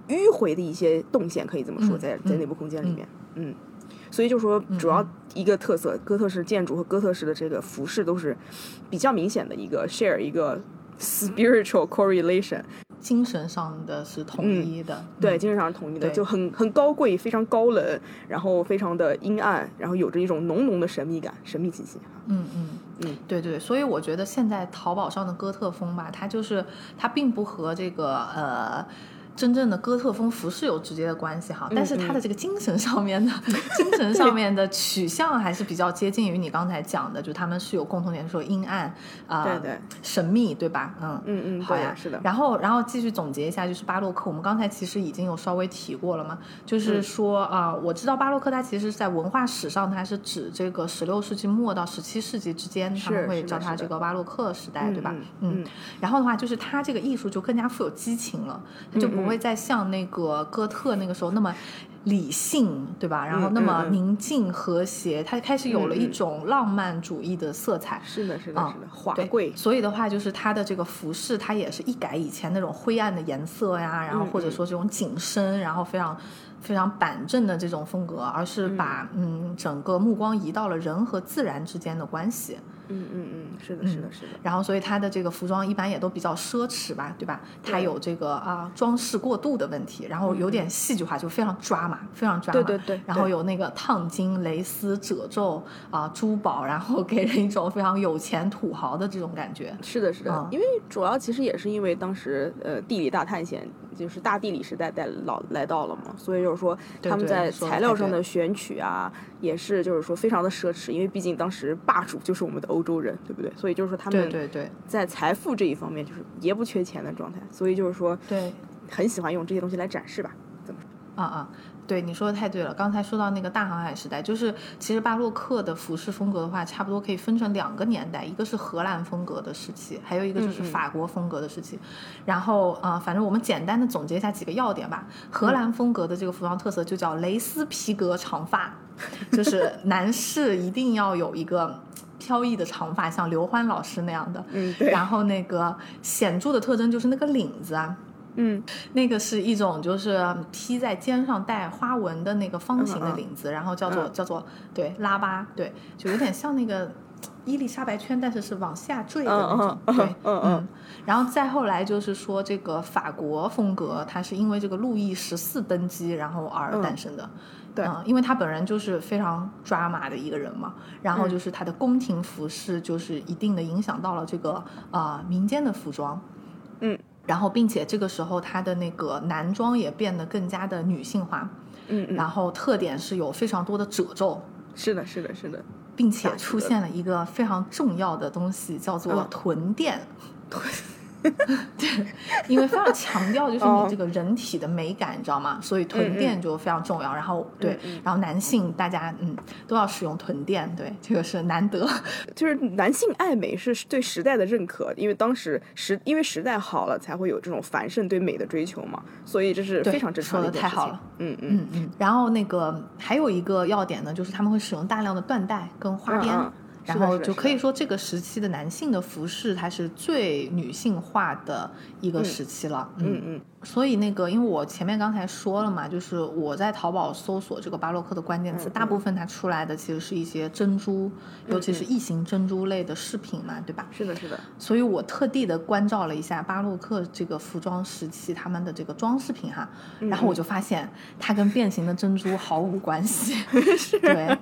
S3: 迂回的一些动线，可以这么说，
S2: 嗯
S3: 在在
S2: 嗯
S3: 内部空间里面，嗯，所以就说主要一个特色，哥特式建筑和哥特式的这个服饰都是比较明显的一个 share 一个 spiritual correlation，
S2: 精神上的是统一的，
S3: 对，
S2: 嗯。
S3: 精神上是统一的，就很很高贵，非常高冷，然后非常的阴暗，然后有着一种浓浓的神秘感、神秘气息。
S2: 嗯嗯。
S3: 嗯，
S2: 对对，所以我觉得现在淘宝上的哥特风吧，它就是它并不和这个呃。真正的哥特风服饰有直接的关系哈，但是它的这个精神上面的、精神上面的取向还是比较接近于你刚才讲的，就他们是有共同点，说阴暗啊、
S3: 对对
S2: 神秘，对吧？嗯
S3: 嗯嗯，
S2: 好呀，
S3: 是的。
S2: 然后，然后继续总结一下，就是巴洛克，我们刚才其实已经有稍微提过了嘛，就是
S3: 嗯
S2: 说啊、我知道巴洛克它其实是在文化史上，它是指这个十六世纪末到十七世纪之间，他们会叫它这个巴洛克时代，对吧？
S3: 嗯嗯
S2: 然后的话，就是它这个艺术就更加富有激情了，它就不
S3: 嗯
S2: 会再像那个哥特那个时候那么。理性对吧？然后
S3: 嗯
S2: 那么宁静和谐，它开始有了一种浪漫主义的色彩。
S3: 是的，是的，
S2: 啊
S3: 是的，华贵。
S2: 所以的话，就是它的这个服饰，它也是一改以前那种灰暗的颜色呀，然后
S3: 嗯
S2: 或者说这种紧身，然后非常非常板正的这种风格，而是把嗯整个目光移到了人和自然之间的关系。
S3: 嗯嗯嗯，是的，是的，是的。
S2: 然后，所以它的这个服装一般也都比较奢侈吧，对吧？它有这个啊装饰过度的问题，然后有点戏剧化，就非常抓马，非常抓马。
S3: 对对对
S2: 然后有那个烫金、蕾丝、褶皱啊、珠宝，然后给人一种非常有钱土豪的这种感觉。
S3: 是的，是的，
S2: 嗯
S3: 因为主要其实也是因为当时呃地理大探险就是大地理时代带老来到了嘛，所以就是说他们在材料上的选取啊，也是就是说非常的奢侈，因为毕竟当时霸主就是我们的欧洲人，对不对？所以就是说他们
S2: 对对对
S3: 在财富这一方面就是也不缺钱的状态，所以就是说
S2: 对。
S3: 很喜欢用这些东西来展示吧。怎么说？
S2: 啊啊，对，你说的太对了。刚才说到那个大航海时代，就是其实巴洛克的服饰风格的话，差不多可以分成两个年代，一个是荷兰风格的时期，还有一个就是法国风格的时期。然后啊、呃反正我们简单的总结一下几个要点吧。荷兰风格的这个服装特色就叫蕾丝皮革长发，就是男士一定要有一个。飘逸的长发，像刘欢老师那样的，
S3: 嗯对。
S2: 然后那个显著的特征就是那个领子啊，
S3: 嗯。
S2: 那个是一种就是披在肩上带花纹的那个方形的领子，然后叫做、
S3: 嗯。
S2: 叫做对拉巴，对，就有点像那个伊丽莎白圈，但是是往下坠的那种，对，
S3: 嗯。嗯。
S2: 然后再后来就是说这个法国风格，它是因为这个路易十四登基然后而
S3: 嗯。
S2: 诞生的。
S3: 对。
S2: 嗯，因为他本人就是非常抓马的一个人嘛，然后
S3: 嗯。
S2: 就是他的宫廷服饰就是一定的影响到了这个啊、呃民间的服装，
S3: 嗯，
S2: 然后并且这个时候他的那个男装也变得更加的女性化，
S3: 嗯嗯，
S2: 然后特点是有非常多的褶皱，
S3: 是的，是的，是的。
S2: 并且出现了一个非常重要的东西，叫做
S3: 嗯。
S2: 臀垫。对，因为非常强调就是
S3: 哦
S2: 你这个人体的美感，你知道吗？所以臀
S3: 嗯
S2: 垫就非常重要。然后对，然后男性大家嗯都要使用臀垫，对，这个是难得。
S3: 就是男性爱美是对时代的认可，因为当时时因为时代好了，才会有这种繁盛对美的追求嘛，所以这是非常正常的
S2: 说的太好了。
S3: 嗯嗯
S2: 嗯嗯。然后那个还有一个要点呢，就是他们会使用大量的缎带跟花边。
S3: 嗯嗯是
S2: 然后就可以说，这个时期的男性的服饰，它是最女性化的一个时期了。
S3: 嗯嗯
S2: 所以那个，因为我前面刚才说了嘛，就是我在淘宝搜索这个巴洛克的关键词，
S3: 嗯嗯
S2: 大部分它出来的其实是一些珍珠，尤其是异形珍珠类的饰品嘛，对吧？
S3: 是的，是的。
S2: 所以我特地的关照了一下巴洛克这个服装时期他们的这个装饰品哈，然后我就发现它跟变形的珍珠毫无关系。对。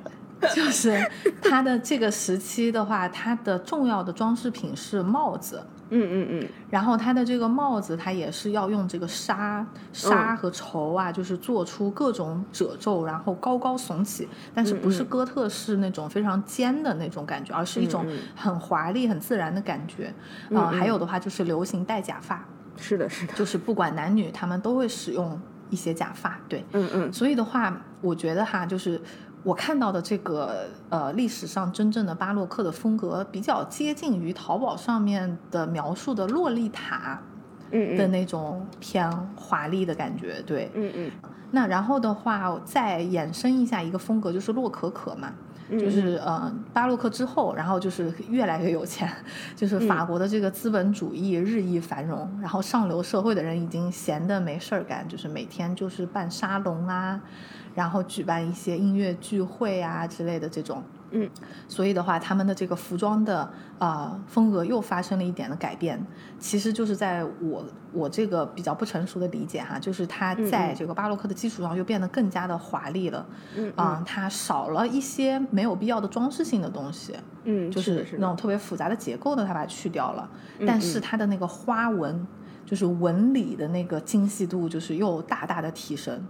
S2: 就是它的这个时期的话，它的重要的装饰品是帽子。
S3: 嗯嗯嗯，
S2: 然后它的这个帽子，它也是要用这个纱、纱和绸啊，就是做出各种褶皱，然后高高耸起，但是不是哥特式那种非常尖的那种感觉，而是一种很华丽、很自然的感觉。啊，还有的话就是流行戴假发，
S3: 是的，是的，
S2: 就是不管男女，他们都会使用一些假发。对，
S3: 嗯嗯，
S2: 所以的话，我觉得哈，就是。我看到的这个呃历史上真正的巴洛克的风格，比较接近于淘宝上面的描述的洛丽塔，
S3: 嗯
S2: 的那种偏华丽的感觉，对，
S3: 嗯嗯。
S2: 那然后的话，再衍生一下一个风格，就是洛可可嘛，就是呃巴洛克之后，然后就是越来越有钱，就是法国的这个资本主义日益繁荣，然后上流社会的人已经闲的没事儿干，就是每天就是办沙龙啊。然后举办一些音乐聚会啊之类的这种，
S3: 嗯，
S2: 所以的话，他们的这个服装的啊风格又发生了一点的改变。其实就是在我我这个比较不成熟的理解哈，就是它在这个巴洛克的基础上又变得更加的华丽了，
S3: 嗯
S2: 啊，它少了一些没有必要的装饰性的东西，
S3: 嗯，
S2: 就是那种特别复杂的结构的，它把它去掉了，但是它的那个花纹，就是纹理的那个精细度，就是又大大的提升。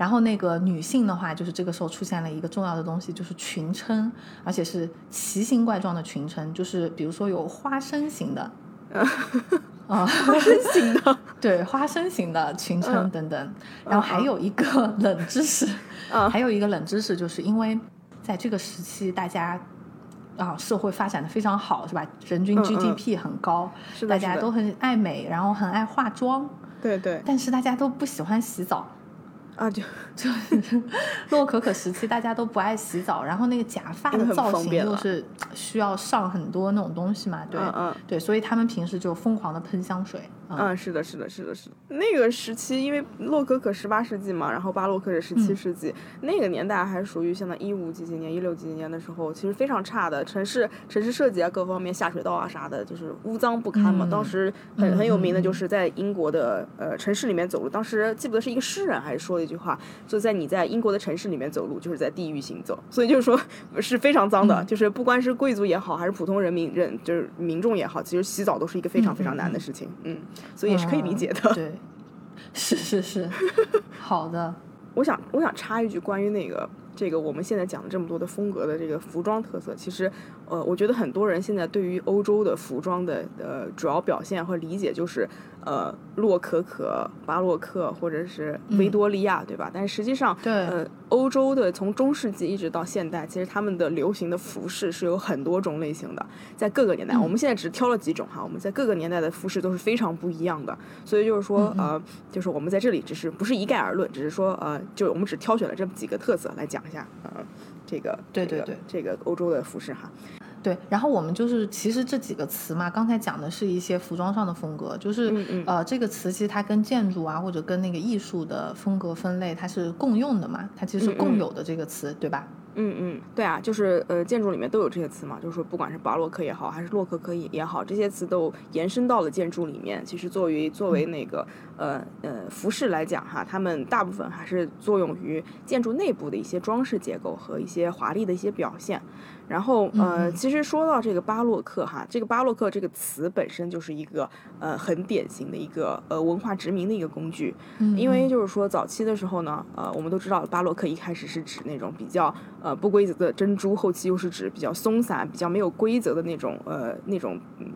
S2: 然后那个女性的话，就是这个时候出现了一个重要的东西，就是裙撑，而且是奇形怪状的裙撑，就是比如说有花生型的，
S3: 啊，花生型的，
S2: 对，花生型的裙撑等等。然后还有一个冷知识，还有一个冷知识，就是因为在这个时期，大家啊社会发展的非常好，是吧？人均 GDP 很高，大家都很爱美，然后很爱化妆，
S3: 对对，
S2: 但是大家都不喜欢洗澡。
S3: 啊，就
S2: 就 是洛可可时期，大家都不爱洗澡，然后那个假发的造型又是需要上很多那种东西嘛，对，嗯对，所以他们平时就疯狂的喷香水。
S3: 嗯，是的，是的，是的，是的。那个时期，因为洛可可十八世纪嘛，然后巴洛克是十七世纪，那个年代还属于现在一五几几年、一六几几年的时候，其实非常差的城市城市设计啊，各方面下水道啊啥的，就是污脏不堪嘛。当时很很有名的就是在英国的呃城市里面走路，当时记不得是一个诗人还是说了一句话，就在你在英国的城市里面走路，就是在地狱行走。所以就是说是非常脏的，就是不管是贵族也好，还是普通人民人就是民众也好，其实洗澡都是一个非常非常难的事情。嗯。所以也是可以理解的，
S2: 对，是是是，好的。
S3: 我想我想插一句，关于那个这个我们现在讲了这么多的风格的这个服装特色，其实呃，我觉得很多人现在对于欧洲的服装的呃主要表现和理解就是。呃，洛可可、巴洛克或者是维多利亚，对吧？但是实际上，
S2: 对，
S3: 呃，欧洲的从中世纪一直到现代，其实他们的流行的服饰是有很多种类型的，在各个年代，我们现在只挑了几种哈，我们在各个年代的服饰都是非常不一样的。所以就是说，呃，就是我们在这里只是不是一概而论，只是说，呃，就我们只挑选了这么几个特色来讲一下，呃，这个，
S2: 对对对，
S3: 这个欧洲的服饰哈。
S2: 对，然后我们就是其实这几个词嘛，刚才讲的是一些服装上的风格，就是呃这个词其实它跟建筑啊或者跟那个艺术的风格分类它是共用的嘛，它其实是共有的这个词，对吧？
S3: 嗯嗯，对啊，就是呃建筑里面都有这些词嘛，就是说不管是巴洛克也好，还是洛可可也也好，这些词都延伸到了建筑里面。其实作为作为那个呃呃服饰来讲哈，它们大部分还是作用于建筑内部的一些装饰结构和一些华丽的一些表现。然后呃，其实说到这个巴洛克哈，这个巴洛克这个词本身就是一个呃很典型的一个呃文化殖民的一个工具，因为就是说早期的时候呢，呃我们都知道巴洛克一开始是指那种比较呃不规则的珍珠，后期又是指比较松散、比较没有规则的那种呃那种嗯。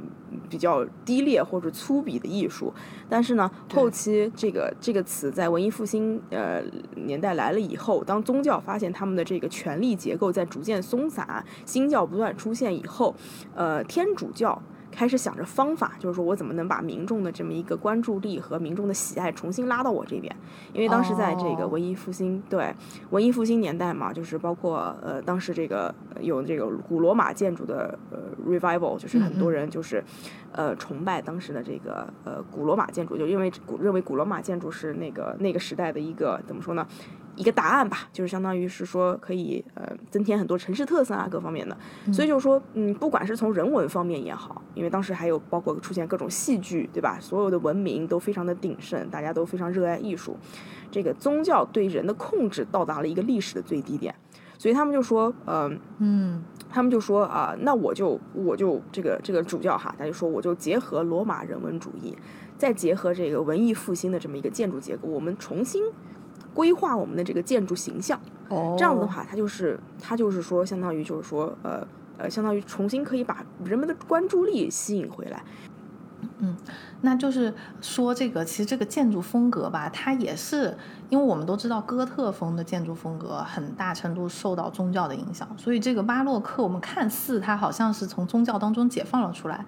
S3: 比较低劣或者粗鄙的艺术，但是呢，后期这个这个词在文艺复兴呃年代来了以后，当宗教发现他们的这个权力结构在逐渐松散，新教不断出现以后，呃，天主教。开始想着方法，就是说我怎么能把民众的这么一个关注力和民众的喜爱重新拉到我这边？因为当时在这个文艺复兴，对文艺复兴年代嘛，就是包括呃当时这个有这个古罗马建筑的呃 revival，就是很多人就是呃崇拜当时的这个呃古罗马建筑，就因为古认为古罗马建筑是那个那个时代的一个怎么说呢？一个答案吧，就是相当于是说可以呃增添很多城市特色啊各方面的，所以就是说嗯不管是从人文方面也好，因为当时还有包括出现各种戏剧对吧，所有的文明都非常的鼎盛，大家都非常热爱艺术，这个宗教对人的控制到达了一个历史的最低点，所以他们就说，嗯、
S2: 嗯。
S3: 他们就说啊、那我就我就这个这个主教哈，他就说我就结合罗马人文主义，再结合这个文艺复兴的这么一个建筑结构，我们重新规划我们的这个建筑形象。
S2: 哦，
S3: 这样子的话，它就是它就是说，相当于就是说，呃呃，相当于重新可以把人们的关注力吸引回来。
S2: 嗯那就是说，这个其实这个建筑风格吧，它也是因为我们都知道哥特风的建筑风格很大程度受到宗教的影响，所以这个巴洛克我们看似它好像是从宗教当中解放了出来，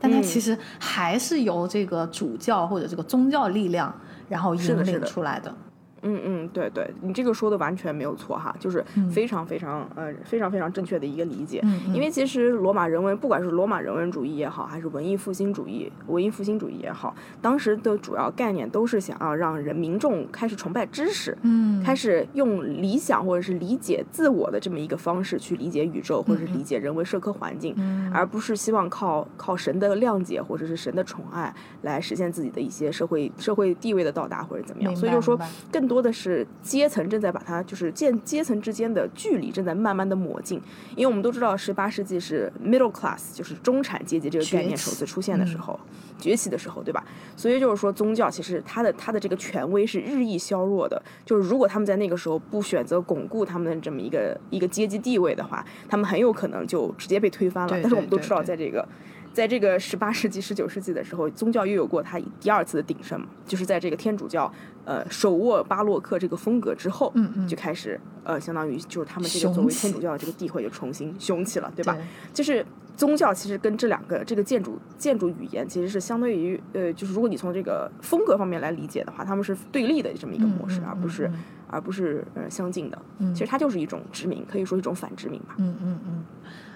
S2: 但它
S3: 嗯
S2: 其实还是由这个主教或者这个宗教力量然后引领出来的。
S3: 嗯嗯嗯，对对，你这个说的完全没有错哈，就是
S2: 嗯
S3: 非常非常呃非常非常正确的一个理解。
S2: 嗯嗯
S3: 因为其实罗马人文，不管是罗马人文主义也好，还是文艺复兴主义、文艺复兴主义也好，当时的主要概念都是想要让人民众开始崇拜知识，
S2: 嗯，
S3: 开始用理想或者是理解自我的这么一个方式去理解宇宙，或者是理解人文社科环境，
S2: 嗯
S3: 而不是希望靠靠神的谅解或者是神的宠爱来实现自己的一些社会社会地位的到达或者怎么样。
S2: 明
S3: 所以就是说更多的是阶层正在把它就是阶阶层之间的距离正在慢慢的抹近，因为我们都知道十八世纪是 middle class，就是中产阶级这个概念首次出现的时
S2: 嗯
S3: 候。崛起的时候，对吧？所以就是说，宗教其实它的它的这个权威是日益削弱的。就是如果他们在那个时候不选择巩固他们的这么一个一个阶级地位的话，他们很有可能就直接被推翻了。
S2: 对
S3: 但是我们都知道，在这个在这个十八世纪、十九世纪的时候，宗教又有过它第二次的鼎盛嘛，就是在这个天主教呃手握巴洛克这个风格之后，
S2: 嗯嗯
S3: 就开始呃，相当于就是他们这个
S2: 雄
S3: 作为天主教的这个地位就重新雄起了，对吧？
S2: 对
S3: 就是宗教其实跟这两个这个建筑建筑语言其实是相对于呃，就是如果你从这个风格方面来理解的话，他们是对立的这么一个模式，
S2: 嗯嗯
S3: 而不是、
S2: 嗯
S3: 而不是呃相近的。
S2: 嗯
S3: 其实它就是一种殖民，可以说一种反殖民吧。
S2: 嗯嗯嗯，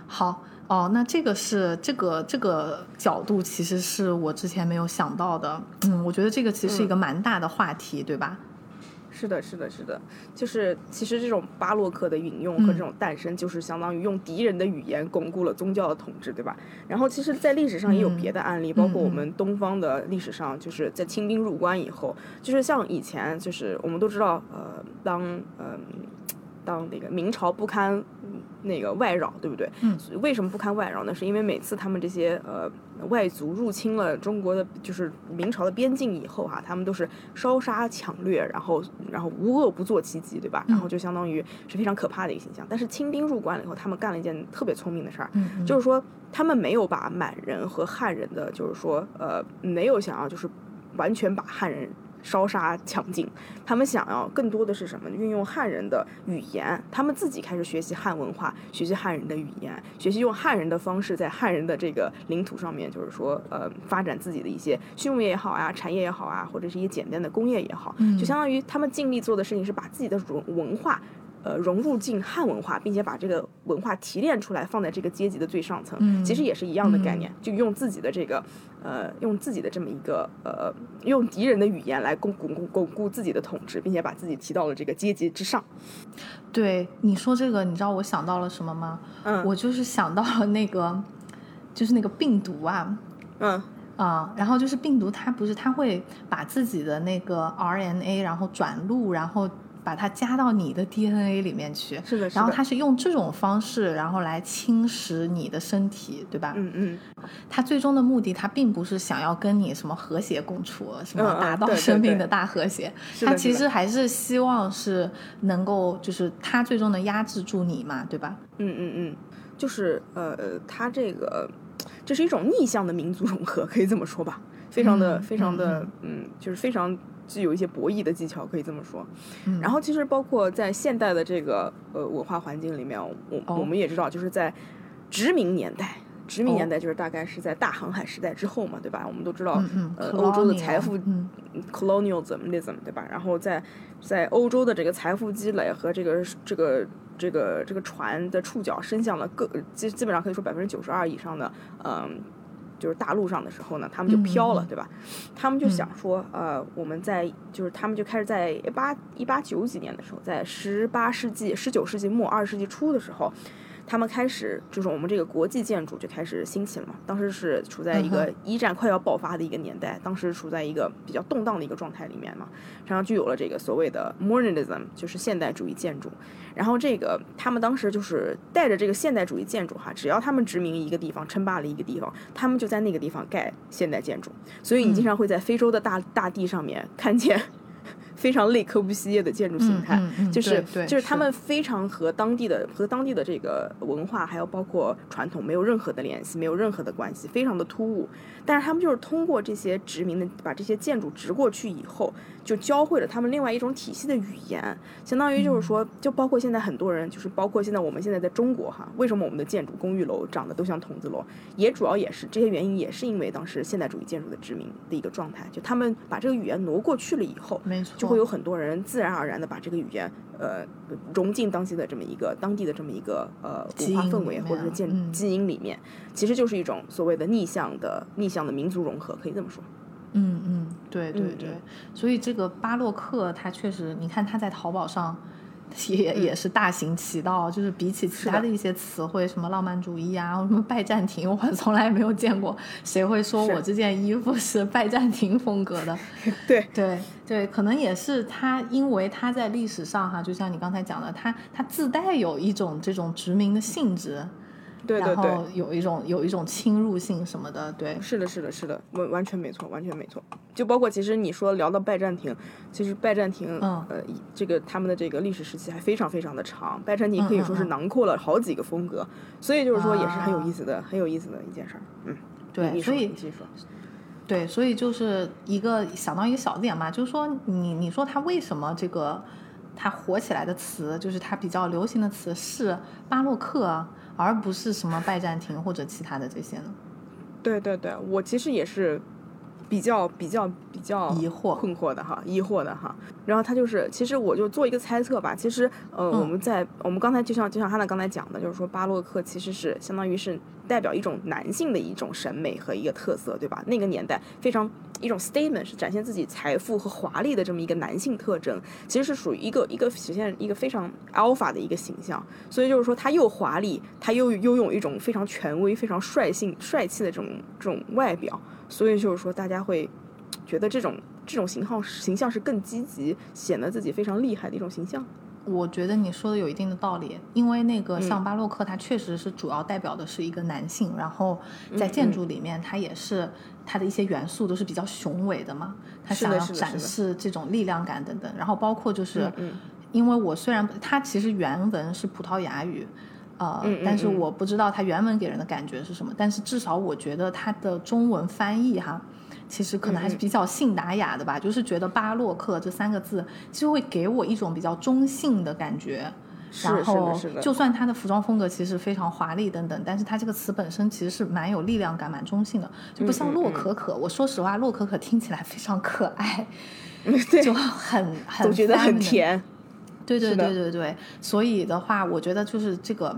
S2: 好哦，那这个是这个这个角度，其实是我之前没有想到的。嗯，我觉得这个其实是一个蛮大的话题，对吧？
S3: 是的，是的，是的，就是其实这种巴洛克的引用和
S2: 嗯
S3: 这种诞生，就是相当于用敌人的语言巩固了宗教的统治，对吧？然后其实，在历史上也有
S2: 嗯
S3: 别的案例，包括我们东方的历史上，就是在清兵入关以后，就是像以前，就是我们都知道，呃，当嗯、当那个明朝不堪嗯那个外扰，对不对？
S2: 嗯
S3: 为什么不堪外扰呢？是因为每次他们这些呃外族入侵了中国的，就是明朝的边境以后哈、他们都是烧杀抢掠，然后然后无恶不作其极，对吧？然后就相当于是非常可怕的一个形象。但是清兵入关了以后，他们干了一件特别聪明的事儿，就是说他们没有把满人和汉人的，就是说呃没有想要就是完全把汉人。烧杀抢尽，他们想要更多的是什么？运用汉人的语言，他们自己开始学习汉文化，学习汉人的语言，学习用汉人的方式在汉人的这个领土上面，就是说呃发展自己的一些畜牧业也好啊，产业也好啊，或者是一些简单的工业也好，
S2: 嗯
S3: 就相当于他们尽力做的事情是把自己的文文化。呃，融入进汉文化，并且把这个文化提炼出来，放在这个阶级的最上层，
S2: 嗯
S3: 其实也是一样的概念，就用自己的这个，呃，用自己的这么一个，呃，用敌人的语言来巩巩固巩固自己的统治，并且把自己提到了这个阶级之上。
S2: 对你说这个，你知道我想到了什么吗？
S3: 嗯
S2: 我就是想到了那个，就是那个病毒啊。
S3: 嗯
S2: 啊、然后就是病毒，它不是它会把自己的那个 RNA，然后转录，然后把它加到你的 DNA 里面去。
S3: 是的是的
S2: 然后它是用这种方式，然后来侵蚀你的身体，对吧？
S3: 嗯嗯，
S2: 它最终的目的，它并不是想要跟你什么和谐共处，什么达到生命的大和谐。它其实还是希望是能够，就是它最终能压制住你嘛，对吧？
S3: 嗯嗯嗯，就是呃，它这个这是一种逆向的民族融合，可以这么说吧，非常的、
S2: 嗯
S3: 非常的
S2: 嗯
S3: 嗯就是非常具有一些博弈的技巧，可以这么说。
S2: 嗯
S3: 然后其实包括在现代的这个呃文化环境里面，我、
S2: 哦
S3: 我们也知道，就是在殖民年代。殖民
S2: 哦
S3: 年代就是大概是在大航海时代之后嘛，对吧？我们都知道，
S2: 嗯嗯
S3: 呃，欧洲的财富
S2: 嗯
S3: colonialism，对吧？然后在在欧洲的这个财富积累和这个这个这个这个船的触角伸向了各基基本上可以说百分之九十二以上的嗯。就是大陆上的时候呢，他们就飘了，对吧？他们就想说，呃，我们在就是他们就开始在一八一八九几年的时候，在十八世纪、十九世纪末、二十世纪初的时候，他们开始就是我们这个国际建筑就开始兴起了嘛。当时是处在一个
S2: 嗯
S3: 一战快要爆发的一个年代，当时处在一个比较动荡的一个状态里面嘛，然后就有了这个所谓的 modernism，就是现代主义建筑。然后这个他们当时就是带着这个现代主义建筑哈，只要他们殖民一个地方、称霸了一个地方，他们就在那个地方盖现代建筑。所以你经常会在非洲的大大地上面看见非常类科布西耶的建筑形态，就是就是他们非常和当地的和当地的这个文化还有包括传统没有任何的联系，没有任何的关系，非常的突兀。但是他们就是通过这些殖民的把这些建筑植过去以后，就教会了他们另外一种体系的语言，相当于就是
S2: 嗯。
S3: 说，就包括现在很多人，就是包括现在我们现在在中国哈，为什么我们的建筑公寓楼长得都像筒子楼，也主要也是这些原因，也是因为当时现代主义建筑的殖民的一个状态，就他们把这个语言挪过去了以后，
S2: 没错，
S3: 就会有很多人自然而然的把这个语言呃融进当地的这么一个当地的这么一个呃文化氛围或者是建
S2: 嗯。
S3: 基因里面，其实就是一种所谓的逆向的逆向的民族融合，可以这么说。
S2: 嗯嗯，对对
S3: 嗯
S2: 对，
S3: 嗯
S2: 所以这个巴洛克它确实，你看它在淘宝上 也、
S3: 嗯。
S2: 也是大行其道，就是比起其他的。一些词汇，什么浪漫主义啊，什么拜占庭，我从来没有见过谁会说我这件衣服是拜占庭风格的。
S3: 对，
S2: 对对，可能也是它，因为它在历史上哈，就像你刚才讲的，它它自带有一种这种殖民的性质，
S3: 对对对
S2: 然后，有一种有一种侵入性什么的，对，
S3: 是的，是的，是的，完完全没错，完全没错。就包括其实你说聊到拜占庭，其实拜占庭，
S2: 嗯
S3: 呃，这个他们的这个历史时期还非常非常的长，拜占庭可以说是囊括了好几个风格，所以就是说也是很有意思的，很有意思的一件事儿。嗯，
S2: 对，
S3: 你，
S2: 所以
S3: 你继续说。
S2: 对，所以就是一个想到一个小点嘛，就是说你你说他为什么这个他火起来的词，就是他比较流行的词是巴洛克，而不是什么拜占庭或者其他的这些呢？
S3: 对对对，我其实也是比较比较比较
S2: 疑惑
S3: 困惑的哈，疑惑的哈。然后他就是，其实我就做一个猜测吧。其实，呃，
S2: 嗯
S3: 我们在我们刚才就像就像汉娜刚才讲的，就是说巴洛克其实是相当于是代表一种男性的一种审美和一个特色，对吧？那个年代非常一种 statement 是展现自己财富和华丽的这么一个男性特征，其实是属于一个一个实现一个非常 alpha 的一个形象。所以就是说，他又华丽，他又拥有一种非常权威、非常率性、帅气的这种这种外表。所以就是说，大家会觉得这种这种型号形象是更积极，显得自己非常厉害的一种形象。
S2: 我觉得你说的有一定的道理，因为那
S3: 嗯
S2: 个像巴洛克，它确实是主要代表的是一个男性，然后在
S3: 嗯
S2: 建筑里面，它也是它的一些元素都是比较雄伟的嘛，它想要展示这种力量感等等，然后包括就是
S3: 嗯嗯，
S2: 因为我虽然它其实原文是葡萄牙语。呃，
S3: 嗯嗯
S2: 但是
S3: 嗯
S2: 我不知道它原文给人的感觉是什么，但是至少我觉得它的中文翻译哈，其实可能还是比较信达雅的吧，就是觉得巴洛克这三个字，就会给我一种比较中性的感觉。然后就算它的服装风格其实非常华丽等等，但是它这个词本身其实是蛮有力量感、蛮中性的，就不像
S3: 嗯嗯嗯
S2: 洛可可。我说实话，洛可可听起来非常可爱，就很很
S3: 总觉得很甜。
S2: 对对对对对，所以的话，我觉得就是这个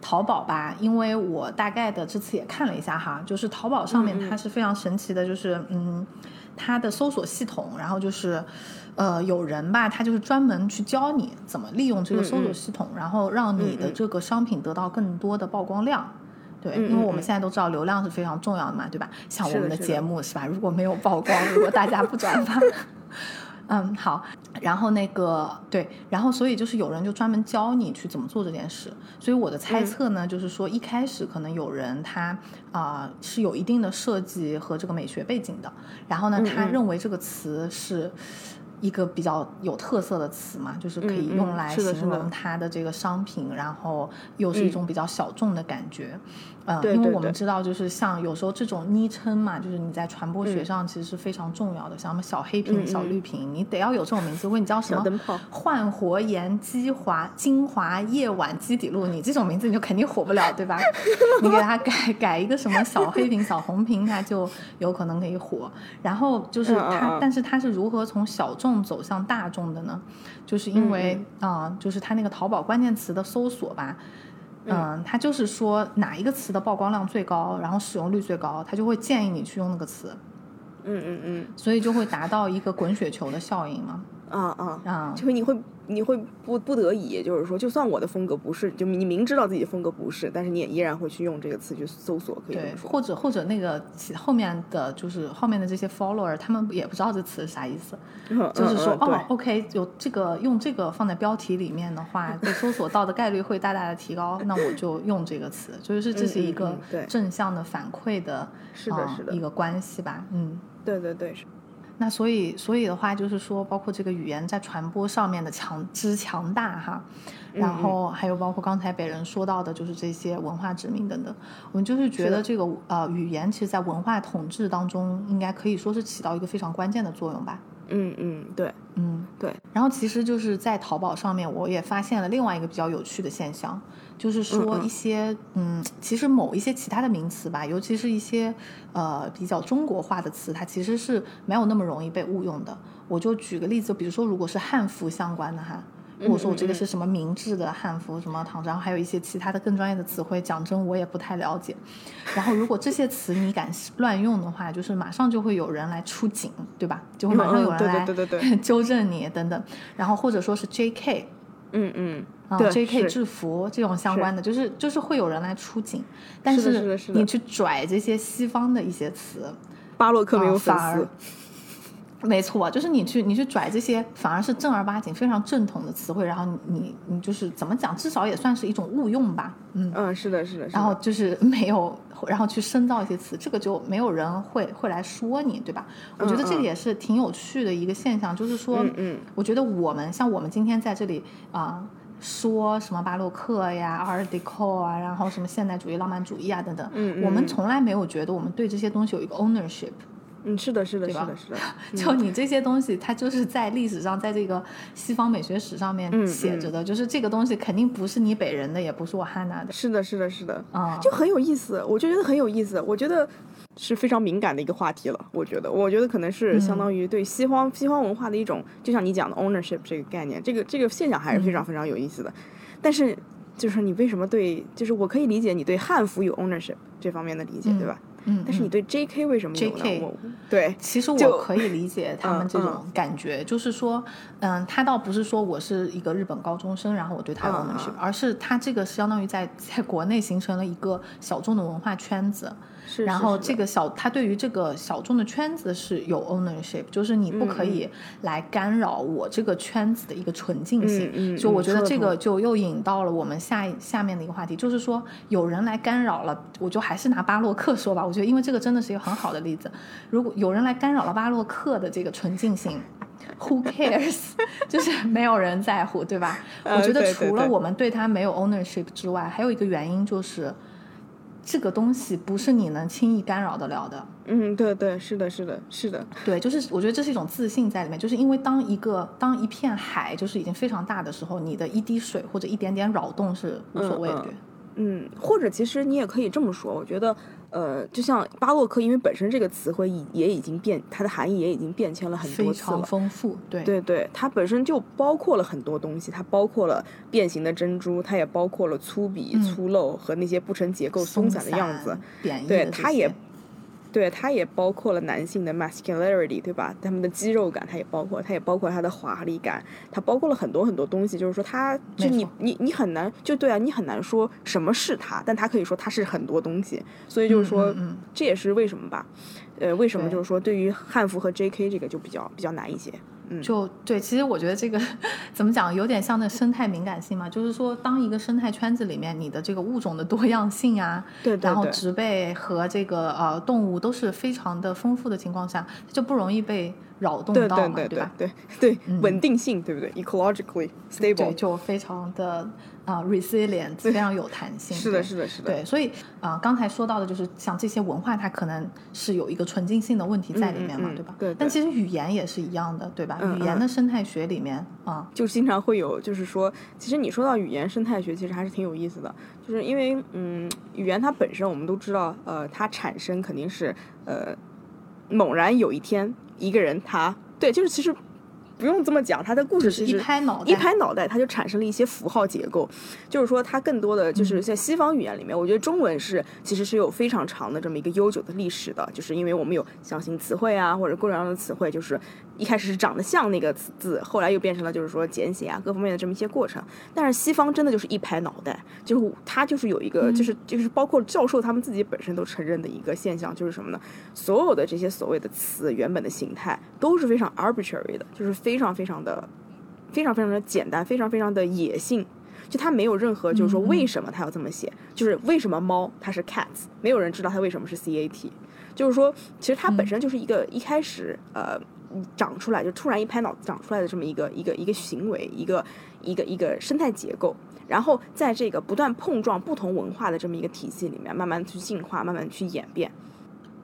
S2: 淘宝吧，因为我大概的这次也看了一下哈，就是淘宝上面它是非常神奇的，就是嗯，它的搜索系统，然后就是呃有人吧，他就是专门去教你怎么利用这个搜索
S3: 嗯。嗯
S2: 系统，然后让你的这个商品得到更多的曝光量。对，
S3: 嗯
S2: 因为我们
S3: 嗯。
S2: 现在都知道流量是非常重要的嘛，对吧？像我们的。节目是吧？如果没有曝光，如果大家不转发，嗯，好，然后那个对，然后所以就是有人就专门教你去怎么做这件事。所以我的猜测呢，就是说一开始可能有人他啊、是有一定的设计和这个美学背景的，然后呢，
S3: 嗯
S2: 他
S3: 嗯
S2: 认为这个词是。一个比较有特色的词嘛，就是可以用来形容它的这个商品，然后又是一
S3: 嗯
S2: 种比较小众的感觉。嗯，
S3: 对对对
S2: 因为我们知道，就是像有时候这种昵称嘛，就是你在传播学
S3: 嗯
S2: 上其实是非常重要的，像什么小黑瓶、
S3: 嗯嗯
S2: 小绿瓶，你得要有这种名字。如果你叫什么
S3: 小灯泡
S2: 焕活颜基华精华夜晚基底露，你这种名字你就肯定火不了，对吧？你给它改改一个什么小黑瓶、小红瓶，它就有可能可以火。然后就是
S3: 嗯嗯
S2: 它，
S3: 嗯
S2: 但是它是如何从小众走向大众的呢？就是因为
S3: 嗯
S2: 啊、就是它那个淘宝关键词的搜索吧。嗯，它就是说哪一个词的曝光量最高，然后使用率最高，它就会建议你去用那个词，
S3: 嗯嗯嗯，
S2: 所以就会达到一个滚雪球的效应嘛。
S3: 啊啊
S2: 啊
S3: 就是你会你会不不得已，就是说，就算我的风格不是，就你明知道自己的风格不是，但是你也依然会去用这个词去搜索，可以。
S2: 或者或者那个后面的就是后面的这些 follower，他们也不知道这词是啥意思，
S3: 嗯
S2: 就是说、哦，OK，有这个用这个放在标题里面的话，被搜索到的概率会大大的提高，那我就用这个词，就是这是一个正向的反馈的，
S3: 是的
S2: 啊
S3: 是的。
S2: 一个关系吧，嗯。
S3: 对对对，是
S2: 那所以，所以的话，就是说，包括这个语言在传播上面的强之强大哈，
S3: 嗯。
S2: 然后还有包括刚才北人说到的，就是这些文化殖民等等，我们就是觉得这个呃语言，其实在文化统治当中，应该可以说是起到一个非常关键的作用吧。
S3: 嗯嗯，对
S2: 嗯，
S3: 对，
S2: 然后其实就是在淘宝上面，我也发现了另外一个比较有趣的现象，就是说一些嗯其实某一些其他的名词吧，尤其是一些呃比较中国化的词，它其实是没有那么容易被误用的。我就举个例子，比如说如果是汉服相关的哈。如果说我这个是什么明制的汉服，什么唐装，还有一些其他的更专业的词汇，讲真我也不太了解。然后如果这些词你敢乱用的话，就是马上就会有人来出警，对吧？就会马上有人来 纠正你等等，然后或者说是 J.K.
S3: 嗯嗯，
S2: 啊
S3: 对
S2: ，J.K. 制服这种相关的，就是就是会有人来出警，但
S3: 是
S2: 你去拽这些西方的一些词，
S3: 巴洛克没有
S2: 反而
S3: 丝，
S2: 没错，就是你去你去拽这些反而是正儿八经非常正统的词汇，然后你你你就是怎么讲，至少也算是一种误用吧，嗯。
S3: 嗯，是的，是的，是的
S2: 然后就是 没有，然后去深造一些词，这个就没有人会会来说你，对吧？我觉得这个
S3: 嗯
S2: 也是挺有趣的一个现象，就是说，
S3: 嗯嗯
S2: 我觉得我们像我们今天在这里啊、说什么巴洛克呀、Art Deco 啊，然后什么现代主义、浪漫主义啊等等，
S3: 嗯嗯
S2: 我们从来没有觉得我们对这些东西有一个 ownership。
S3: 嗯，是的，是的，是的，是的，
S2: 就你这些东西，它就是在历史上，在这个西方美学史上面
S3: 嗯
S2: 写着的，就是这个东西肯定不是你北人的，也不是我汉娜的
S3: 是的，是的，是的，
S2: 啊。
S3: 就很有意思，我就觉得很有意思，我觉得是非常敏感的一个话题了。我觉得，我觉得可能是相当于对西方、西方文化的一种，就像你讲的 ownership 这个概念，这个这个现象还是非常非常有意思的。但是，就是你为什么对，就是我可以理解你对汉服有 ownership 这方面的理解，对吧？
S2: 嗯，嗯
S3: 但是你对 J.K. 为什么有呢
S2: ？JK
S3: 我对，
S2: 其实我可以理解他们这
S3: 嗯
S2: 种感觉，就是说，嗯，他倒不是说我是一个日本高中生，然后我对他有
S3: 嗯
S2: ownership，、
S3: 嗯
S2: 而是他这个相当于在在国内形成了一个小众的文化圈子，
S3: 是
S2: 然后这个小他对于这个小众的圈子是有 ownership，就是你不可以来干扰我这个圈子的一个纯净性。
S3: 嗯嗯
S2: 就我觉得这个就又引到了我们下一下面的一个话题，就是说有人来干扰了，我就还是拿巴洛克说吧，我觉得因为这个真的是一个很好的例子。如果有人来干扰了巴洛克的这个纯净性。Who cares？就是没有人在乎，对吧？
S3: 呃
S2: 我觉得除了我们对他没有 ownership 之外，还有一个原因就是，这个东西不是你能轻易干扰得了的。
S3: 嗯，对对，是的，是的，是的，
S2: 对，就是我觉得这是一种自信在里面，就是因为当一个当一片海就是已经非常大的时候，你的一滴水或者一点点扰动是无所谓的。
S3: 嗯嗯，或者其实你也可以这么说，我觉得，呃，就像巴洛克，因为本身这个词汇已也已经变，它的含义也已经变迁了很多次了。
S2: 丰富，对
S3: 对对，它本身就包括了很多东西，它包括了变形的珍珠，它也包括了粗鄙、
S2: 嗯
S3: 粗陋和那些不成结构、松散的样子。，对，它也
S2: 些，
S3: 对，它也包括了男性的 masculinity，对吧？他们的肌肉感，它也包括，它也包括它的华丽感，它包括了很多很多东西。就是说它，就你你你很难，就对啊，你很难说什么是它，但它可以说它是很多东西。所以就是说，
S2: 嗯嗯
S3: 这也是为什么吧？呃，为什么就是说对于汉服和 J.K. 这个就比较比较难一些？嗯，
S2: 就对，其实我觉得这个 怎么讲，有点像那生态敏感性嘛，就是说，当一个生态圈子里面，你的这个物种的多样性啊，
S3: 对对对
S2: 然后植被和这个呃动物都是非常的丰富的情况下，它就不容易被扰动到嘛，
S3: 对对对
S2: 吧？
S3: 对对，稳定性对不对？ecologically，stable
S2: 对。就非常的啊、resilient，非常有弹性。
S3: 是的，是的，是的。
S2: 对，所以啊、刚才说到的就是像这些文化，它可能是有一个纯净性的问题在里面嘛，
S3: 嗯嗯嗯
S2: 对吧？
S3: 对对
S2: 但其实语言也是一样的，对吧？
S3: 嗯
S2: 语言
S3: 嗯
S2: 的生态学里面啊、
S3: 就经常会有，就是说，其实你说到语言生态学，其实还是挺有意思的，就是因为，嗯，语言它本身我们都知道，呃，它产生肯定是，呃，猛然有一天一个人他，对，就是其实不用这么讲，它的故事其实
S2: 一拍脑袋。
S3: 一拍脑袋，它就产生了一些符号结构，就是说它更多的就是在西方语言里面，我觉得中文是其实是有非常长的这么一个悠久的历史的，就是因为我们有象形词汇啊，或者各种各样的词汇，就是一开始是长得像那个词字，后来又变成了就是说简写啊各方面的这么一些过程。但是西方真的就是一拍脑袋，就是它就是有一个就是就是包括教授他们自己本身都承认的一个现象，就是什么呢？所有的这些所谓的词原本的形态都是非常 arbitrary 的，就是非常非常的非常非常的简单，非常非常的野性。就它没有任何，就是说为什么它要这么写，就是为什么猫它是 cats，没有人知道它为什么是 c a t，就是说其实它本身就是一个一开始呃长出来就突然一拍脑子长出来的这么一个一个一个行为，一个一个一个生态结构。然后在这个不断碰撞不同文化的这么一个体系里面，慢慢去进化，慢慢去演变。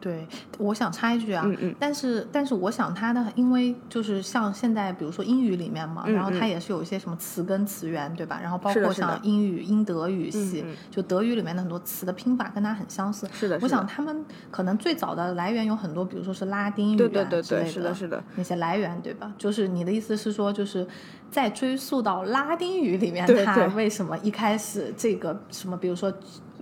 S2: 对，我想插一句啊，
S3: 嗯嗯
S2: 但是但是我想它的，因为就是像现在比如说英语里面嘛，
S3: 嗯
S2: 然后它
S3: 嗯
S2: 也是有一些什么词根词源，对吧？然后包括像英语、英德语系，就德语里面的很多词的拼法跟它很相似。
S3: 是的，
S2: 我
S3: 是的
S2: 想他们可能最早的来源有很多，比如说是拉丁语啊
S3: 对对对对，是的，是的，
S2: 那些来源，对吧？就是你的意思是说，就是在追溯到拉丁语里面，它为什么一开始这个什么，比如说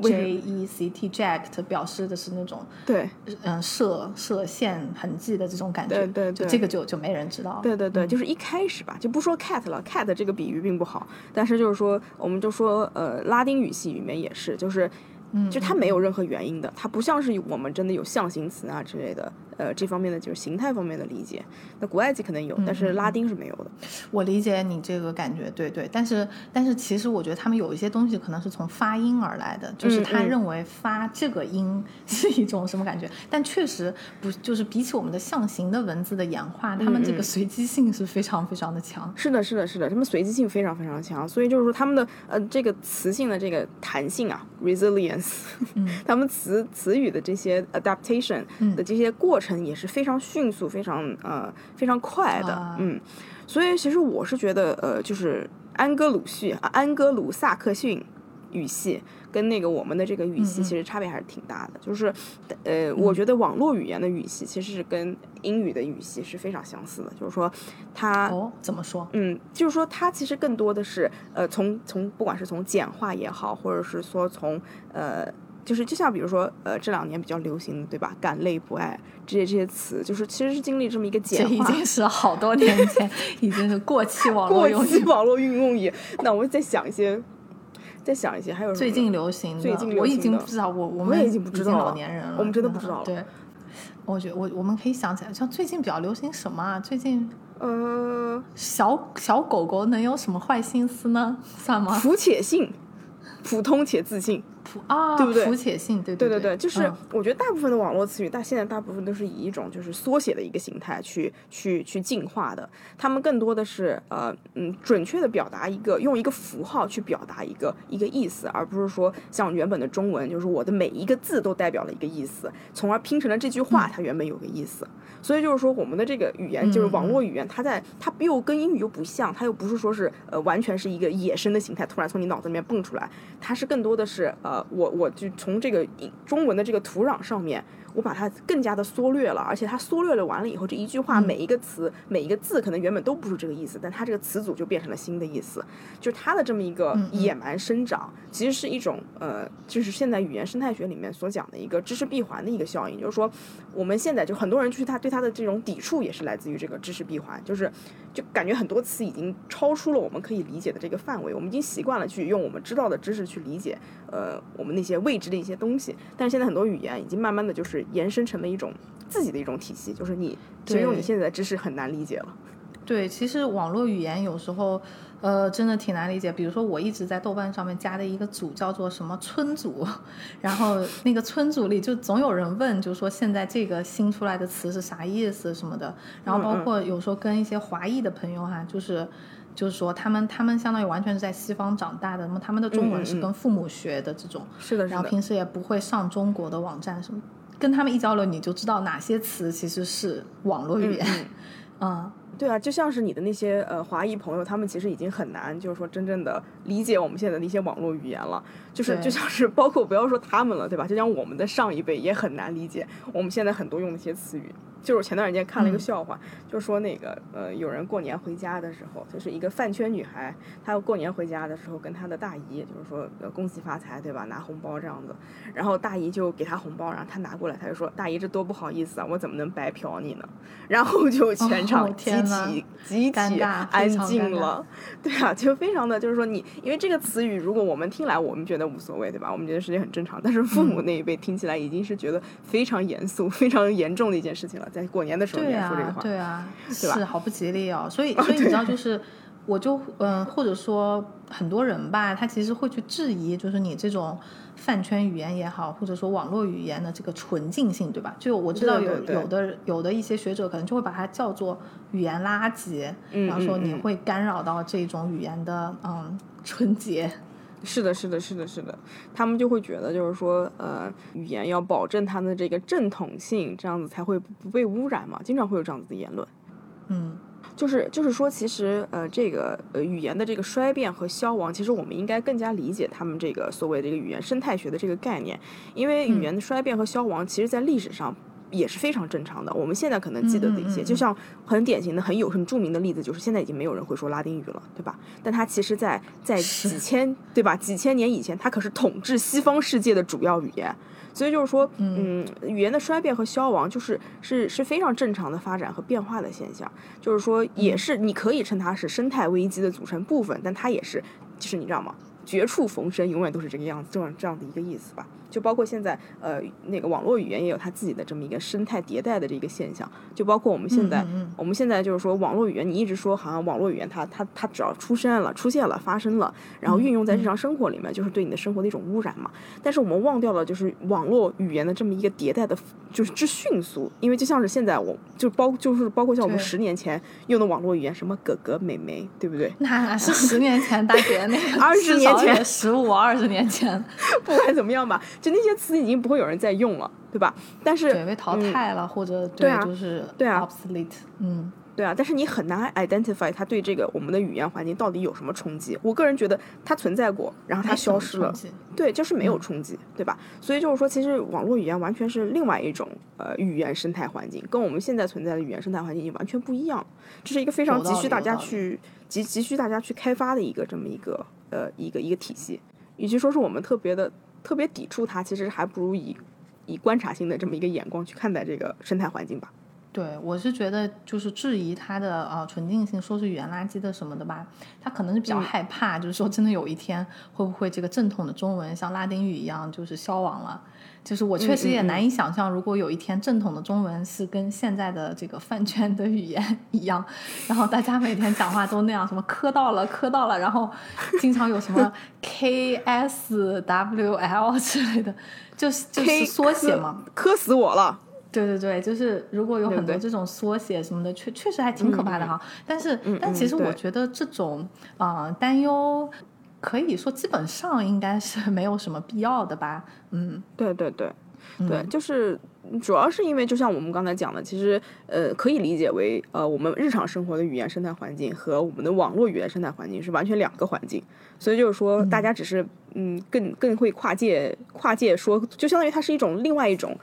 S2: J E C T jacked 表示的是那种
S3: 对。
S2: 嗯射射线痕迹的这种感觉，
S3: 对对对
S2: 就这个就就没人知道了。
S3: 对对对，就是一开始吧，就不说 cat 了，cat 这个比喻并不好，但是就是说，我们就说，呃，拉丁语系里面也是，就是，
S2: 嗯
S3: 就它没有任何原因的，它不像是我们真的有象形词啊之类的，呃，这方面的就是形态方面的理解。那古埃及可能有，但是拉丁是没有的。
S2: 我理解你这个感觉，对对，但是但是其实我觉得他们有一些东西可能是从发音而来的，就是他
S3: 嗯
S2: 认为发这个音 是一种什么感觉，但确实不就是比起我们的象形的文字的演化，他们这个
S3: 嗯
S2: 随机性是非常非常的强。
S3: 是的，是的，是的，他们随机性非常非常强，所以就是说他们的呃这个词性的这个弹性啊，resilience，、他们词词语的这些 adaptation
S2: 嗯
S3: 的这些过程也是非常迅速、非常呃非常快的，
S2: 啊
S3: 嗯，所以其实我是觉得呃就是安哥鲁系啊安哥鲁萨克逊语系。跟那个我们的这个语系其实差别还是挺大的，就是，呃，我觉得网络语言的语系其实是跟英语的语系是非常相似的，就是说它
S2: 哦，怎么说？
S3: 嗯，就是说它其实更多的是呃，从从不管是从简化也好，或者是说从呃，就是就像比如说呃这两年比较流行的对吧，感累不爱这些这些词，就是其实是经历这么一个简化。
S2: 已经是好多年前，已经是过气网络
S3: 过
S2: 用语。
S3: 期网络运用语，那我再想一些，再想一些，还有
S2: 最近流行的，
S3: 最近流
S2: 我已经不知道，我我们
S3: 也已经不知道了
S2: 老年人了，
S3: 我们真的不知道了
S2: 对，我觉得我我们可以想起来，像最近比较流行什么啊？最近
S3: 呃
S2: 小小狗狗能有什么坏心思呢？算吗？
S3: 肤且性，普通且自信。
S2: 普啊，
S3: 对不对
S2: 肤且性，对对
S3: 对对对，就是
S2: 嗯
S3: 我觉得大部分的网络词语，但现在大部分都是以一种就是缩写的一个形态去去去进化的。他们更多的是呃嗯准确的表达一个用一个符号去表达一个一个意思，而不是说像原本的中文，就是我的每一个字都代表了一个意思，从而拼成了这句话它原本有个意思。所以就是说，我们的这个语言就是网络语言，它在它又跟英语又不像，它又不是说是呃完全是一个野生的形态，突然从你脑子里面蹦出来，它是更多的是呃我我就从这个中文的这个土壤上面，我把它更加的缩略了，而且它缩略了完了以后，这一句话每一个词、每一个字可能原本都不是这个意思，但它这个词组就变成了新的意思，就是它的这么一个野蛮生长，其实是一种呃，就是现在语言生态学里面所讲的一个知识闭环的一个效应，就是说我们现在就很多人就是他对它的这种抵触也是来自于这个知识闭环，就是就感觉很多词已经超出了我们可以理解的这个范围，我们已经习惯了去用我们知道的知识去理解呃我们那些未知的一些东西，但是现在很多语言已经慢慢的就是延伸成了一种自己的一种体系，就是你其实用你现在的知识很难理解了。
S2: 对，其实网络语言有时候，呃，真的挺难理解。比如说，我一直在豆瓣上面加的一个组叫做什么村组，然后那个村组里就总有人问，就说现在这个新出来的词是啥意思什么的。然后包括有时候跟一些华裔的朋友哈、就是。就是说，他们他们相当于完全是在西方长大的，那么他们的中文是跟父母学的这种，
S3: 是的，是的。
S2: 然后平时也不会上中国的网站什么，跟他们一交流，你就知道哪些词其实是网络语言，嗯
S3: 对啊，就像是你的那些呃华裔朋友，他们其实已经很难，就是说真正的理解我们现在的一些网络语言了。就是就像是包括不要说他们了，对吧？就像我们的上一辈也很难理解我们现在很多用的一些词语。就是我前段时间看了一个
S2: 嗯
S3: 笑话，就说那个呃，有人过年回家的时候，就是一个饭圈女孩，她过年回家的时候跟她的大姨，就是说呃恭喜发财，对吧？拿红包这样子，然后大姨就给她红包，然后她拿过来，她就说大姨这多不好意思啊，我怎么能白嫖你呢？然后就全场集体、集体安静了，对啊，就非常的就是说你，因为这个词语如果我们听来我们觉得无所谓，对吧？我们觉得是件很正常，但是父母那一辈听起来已经是觉得非常严肃、非常严重的一件事情了，在过年的时候说这个话，，
S2: 对啊，是好不吉利哦。所以，所以你知道，就是我就嗯、或者说很多人吧，他其实会去质疑，就是你这种饭圈语言也好，或者说网络语言的这个纯净性，对吧？就我知道有有的有的一些学者可能就会把它叫做语言垃圾，
S3: 嗯
S2: 然后说你会干扰到这种语言的嗯纯洁。
S3: 是的，是的，是的，是的，他们就会觉得就是说，呃，语言要保证它的这个正统性，这样子才会不不被污染嘛，经常会有这样子的言论。
S2: 嗯
S3: 就是就是说，其实呃，这个呃语言的这个衰变和消亡，其实我们应该更加理解他们这个所谓的这个语言生态学的这个概念，因为语言的衰变和消亡，其实在历史上。也是非常正常的。我们现在可能记得的一些，
S2: 嗯嗯嗯
S3: 就像很典型的、很有很著名的例子，就是现在已经没有人会说拉丁语了，对吧？但它其实在，在几千对吧几千年以前，它可是统治西方世界的主要语言。所以就是说，嗯，语言的衰变和消亡，就是是是非常正常的发展和变化的现象。就是说，也是你可以称它是生态危机的组成部分，但它也是，就是你知道吗？绝处逢生，永远都是这个样子，这样这样的一个意思吧。就包括现在，呃，那个网络语言也有它自己的这么一个生态迭代的这个现象。就包括我们现在，
S2: 嗯
S3: 我们现在就是说，网络语言，你一直说好像网络语言它它它只要出现了、出现了、发生了，然后运用在日常生活里面，就是对你的生活的一种污染嘛。但是我们忘掉了，就是网络语言的这么一个迭代的，就是之迅速。因为就像是现在我就包就是包括像我们十年前用的网络语言，什么哥哥、妹妹，对不对？
S2: 那是十年前，大姐那个
S3: 二十年前
S2: 十五二十年前，
S3: 不管怎么样吧，就那些词已经不会有人再用了，对吧？但是
S2: 对被淘
S3: 嗯
S2: 汰了，或者
S3: 对啊
S2: 就是
S3: 对啊
S2: obsolete，嗯。
S3: 对啊，但是你很难 identify 它对这个我们的语言环境到底有什么冲击。我个人觉得它存在过，然后它消失了对，就是没有
S2: 嗯
S3: 冲击，对吧？所以就是说，其实网络语言完全是另外一种呃语言生态环境，跟我们现在存在的语言生态环境已经完全不一样了。这是一个非常急需大家去急急需大家去开发的一个这么一个呃一个一个体系。与其说是我们特别的特别抵触它，其实还不如以以观察性的这么一个眼光去看待这个生态环境吧。
S2: 对，我是觉得就是质疑它的啊纯净性，说是语言垃圾的什么的吧，他可能是比较害怕，就是说真的有一天会不会这个正统的中文像拉丁语一样就是消亡了。就是我确实也难以想象，如果有一天正统的中文是跟现在的这个饭圈的语言 一样，然后大家每天讲话都那样，什么磕到了磕到了，然后经常有什么 K S W L 之类的，就是就是缩写嘛。
S3: 磕死我了！
S2: 对对对，就是如果有很多这种缩写什么的，确确实还挺可怕的哈。但是，但其实我觉得这种啊、呃担忧，可以说基本上应该是没有什么必要的吧。嗯，
S3: 对对对，对，
S2: 嗯
S3: 就是主要是因为，就像我们刚才讲的，其实呃，可以理解为呃，我们日常生活的语言生态环境和我们的网络语言生态环境是完全两个环境，所以就是说，大家只是嗯，更更会跨界跨界说，就相当于它是一种另外一种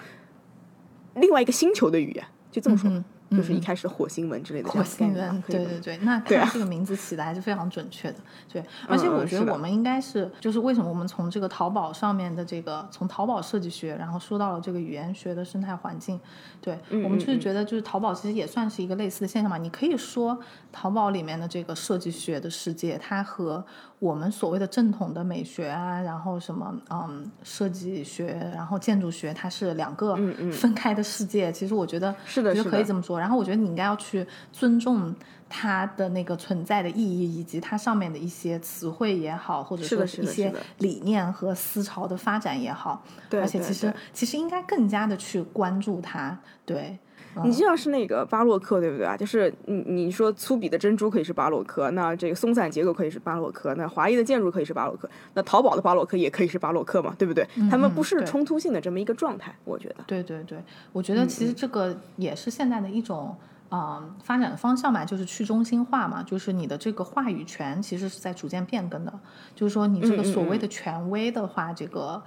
S3: 另外一个星球的语言，就这么说。
S2: 嗯
S3: 就是一
S2: 嗯
S3: 开始火星文之类的
S2: 火星
S3: 念吧
S2: 人，
S3: 可以吧
S2: 对对对，那看这个名字起的还是非常准确的。对，而且
S3: 嗯
S2: 我觉得我们应该是，就是为什么我们从这个淘宝上面的这个，从淘宝设计学，然后说到了这个语言学的生态环境，对我们就是觉得，就是淘宝其实也算是一个类似的现象嘛。你可以说，淘宝里面的这个设计学的世界，它和我们所谓的正统的美学啊，然后什么嗯设计学，然后建筑学，它是两个分开的世界。其实我觉得
S3: 是的是的
S2: 可以这么说。然后我觉得你应该要去尊重它的那个存在的意义，以及它上面的一些词汇也好，或者说一些
S3: 是的是的
S2: 理念和思潮的发展也好。
S3: 对对
S2: 而且其实其实应该更加的去关注它。对，
S3: 你就像是那个巴洛克，对不对啊？就是你你说粗鄙的珍珠可以是巴洛克，那这个松散结构可以是巴洛克，那华丽的建筑可以是巴洛克，那淘宝的巴洛克也可以是巴洛克嘛，对不对？他们不是冲突性的这么一个状态，我觉得。
S2: 对对对，我觉得其
S3: 嗯
S2: 实这个也是现在的一种。啊、发展方向嘛，就是去中心化嘛，就是你的这个话语权其实是在逐渐变更的。就是说，你这个所谓的权威的话，这个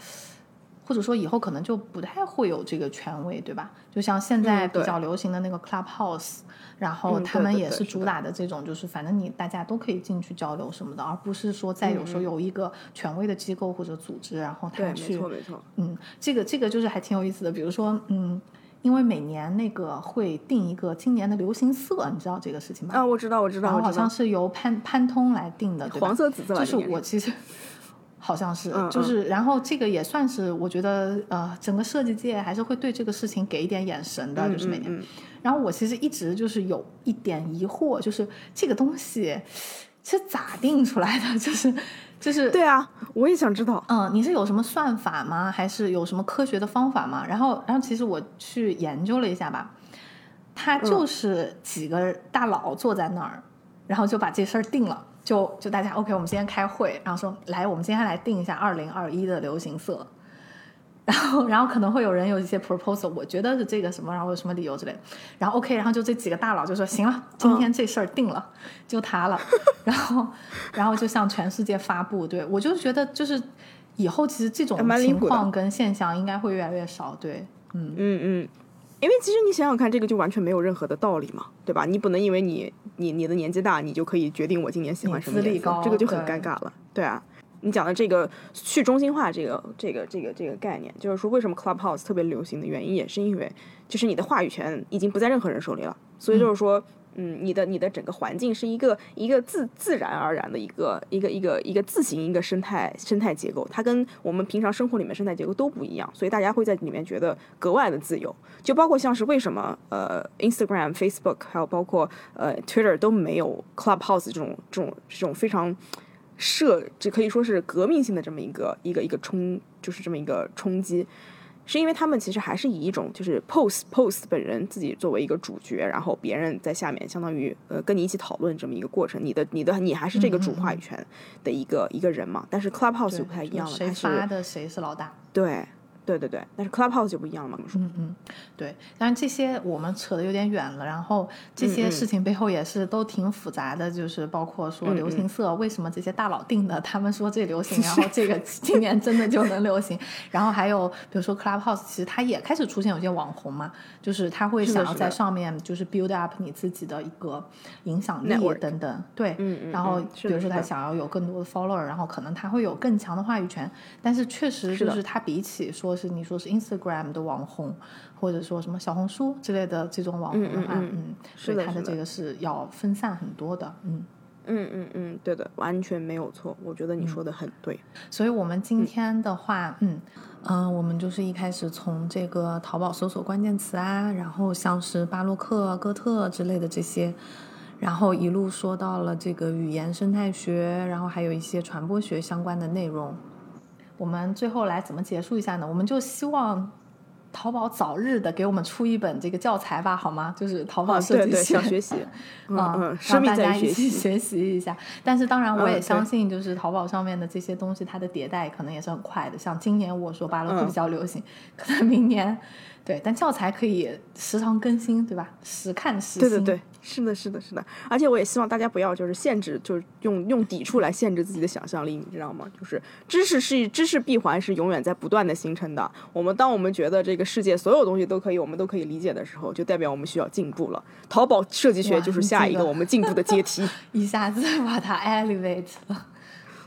S2: 或者说以后可能就不太会有这个权威，对吧？就像现在比较流行的那个 Clubhouse，、然后
S3: 嗯
S2: 他们也是主打的这种，就是反正你大家都可以进去交流什么的，而不是说再有时候有一个权威的机构或者组织，然后他去
S3: 错没错。
S2: 嗯，这个这个就是还挺有意思的。比如说，嗯，因为每年那个会定一个今年的流行色，你知道这个事情吗？
S3: 啊，我知道我知道
S2: 然后好像，是由潘潘通来定的，对吧？
S3: 黄色紫色
S2: 就是我其实好像是，
S3: 嗯
S2: 就是然后这个也算是我觉得呃整个设计界还是会对这个事情给一点眼神的，就是每年。然后我其实一直就是有一点疑惑，就是这个东西是咋定出来的？就是就是
S3: 对啊，我也想知道。
S2: 嗯，你是有什么算法吗？还是有什么科学的方法吗？然后，然后其实我去研究了一下吧，他
S3: 嗯
S2: 就是几个大佬坐在那儿，然后就把这事儿定了。就就大家 OK，我们今天开会，然后说来，我们今天来定一下二零二一的流行色。然后，然后可能会有人有一些 proposal，我觉得是这个什么，然后有什么理由之类。然后 OK，然后就这几个大佬就说行了，今天这事儿定了，就他了。然后，然后就向全世界发布。对我就觉得就是以后其实这种情况跟现象应该会越来越少。对，嗯，
S3: 嗯嗯，因为其实你想想看，这个就完全没有任何的道理嘛，对吧？你不能因为你你你的年纪大，你就可以决定我今年喜欢什么颜色
S2: 资历高，
S3: 这个就很尴尬了，对啊。你讲的这个去中心化这个这个这个这个概念，就是说为什么 Clubhouse 特别流行的原因，也是因为就是你的话语权已经不在任何人手里了，所以就是说，嗯，你的你的整个环境是一个一个自自然而然的一个一个一个一个自行一个生态生态结构，它跟我们平常生活里面生态结构都不一样，所以大家会在里面觉得格外的自由。就包括像是为什么呃 Instagram、Facebook 还有包括呃 Twitter 都没有 Clubhouse 这种这种这种非常社，这可以说是革命性的这么一个一个一个冲，就是这么一个冲击。是因为他们其实还是以一种就是 post post 本人自己作为一个主角，然后别人在下面相当于呃跟你一起讨论这么一个过程，你的你的你还是这个主话语权的一个、一个人嘛。但是 Clubhouse 就不太一样了，
S2: 谁
S3: 它是
S2: 发的谁是老大。
S3: 对对对对，但是 Clubhouse 就不一样了嘛。
S2: 嗯嗯，对，当然这些我们扯的有点远了，然后这些事情背后也是都挺复杂的，就是包括说
S3: 嗯
S2: 流行色为什么这些大佬定的，他们说这流行，然后这个今年真的就能流行，然后还有比如说 Clubhouse，其实它也开始出现有些网红嘛，就是他会想要在上面就是 build up 你自己的一个影响力等等，对，
S3: 嗯嗯
S2: 然后比如说他想要有更多的 follower，然后可能他会有更强的话语权，但是确实就是他比起说是你说是 Instagram 的网红，或者说什么小红书之类的这种网红的话，
S3: 嗯嗯
S2: 嗯，
S3: 是的
S2: 这个是要分散很多的，嗯。
S3: 嗯嗯嗯，对的，完全没有错。我觉得你说的很对。
S2: 所以我们今天的话，嗯嗯、呃我们就是一开始从这个淘宝搜索关键词啊，然后像是巴洛克、哥特之类的这些，然后一路说到了这个语言生态学，然后还有一些传播学相关的内容。我们最后来怎么结束一下呢？我们就希望淘宝早日的给我们出一本这个教材吧，好吗？就是淘宝设计学
S3: 想学习，嗯
S2: 啊，
S3: 嗯，
S2: 让大家。一起学习一下。但是当然，我也相信，就是淘宝上面的这些东西，它的迭代可能也是很快的。像今年我说巴洛克
S3: 嗯
S2: 比较流行，可能明年对，但教材可以时常更新，对吧？时看时新。
S3: 对对对，是的，是的，是的。而且我也希望大家不要就是限制，就是用用抵触来限制自己的想象力，你知道吗？就是知识是知识闭环是永远在不断的形成的。我们当我们觉得这个世界所有东西都可以，我们都可以理解的时候，就代表我们需要进步了。淘宝设计学就是下一个我们进步的阶梯。
S2: 一下子把它 elevate 了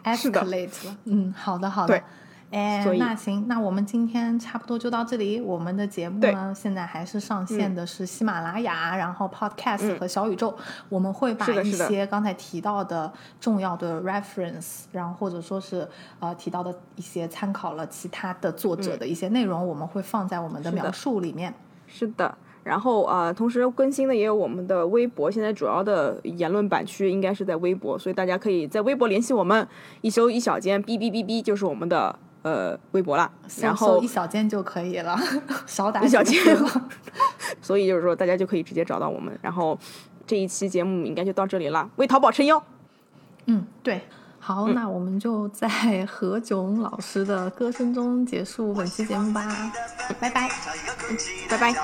S2: ，escalate 了。嗯，好的好的
S3: 对。
S2: 哎那行，那我们今天差不多就到这里。我们的节目呢，现在还是上线的是喜马拉雅，然后 Podcast
S3: 嗯
S2: 和小宇宙。我们会把一些刚才提到的重要的 reference，然后或者说是呃提到的一些参考了其他的作者的一些内容，我们会放在我们的描述里面。
S3: 是的。然后啊、呃同时更新的也有我们的微博，现在主要的言论版区应该是在微博，所以大家可以在微博联系我们，一周一小间，哔哔哔哔就是我们的呃微博啦。然后
S2: 一小间就可以了，少打
S3: 一小
S2: 几个
S3: 间
S2: 了
S3: 所以就是说，大家就可以直接找到我们。然后这一期节目应该就到这里了，为淘宝撑腰。
S2: 嗯，对。好，那我们就在何炅老师的歌声中结束本期节目吧，拜拜。
S3: 拜拜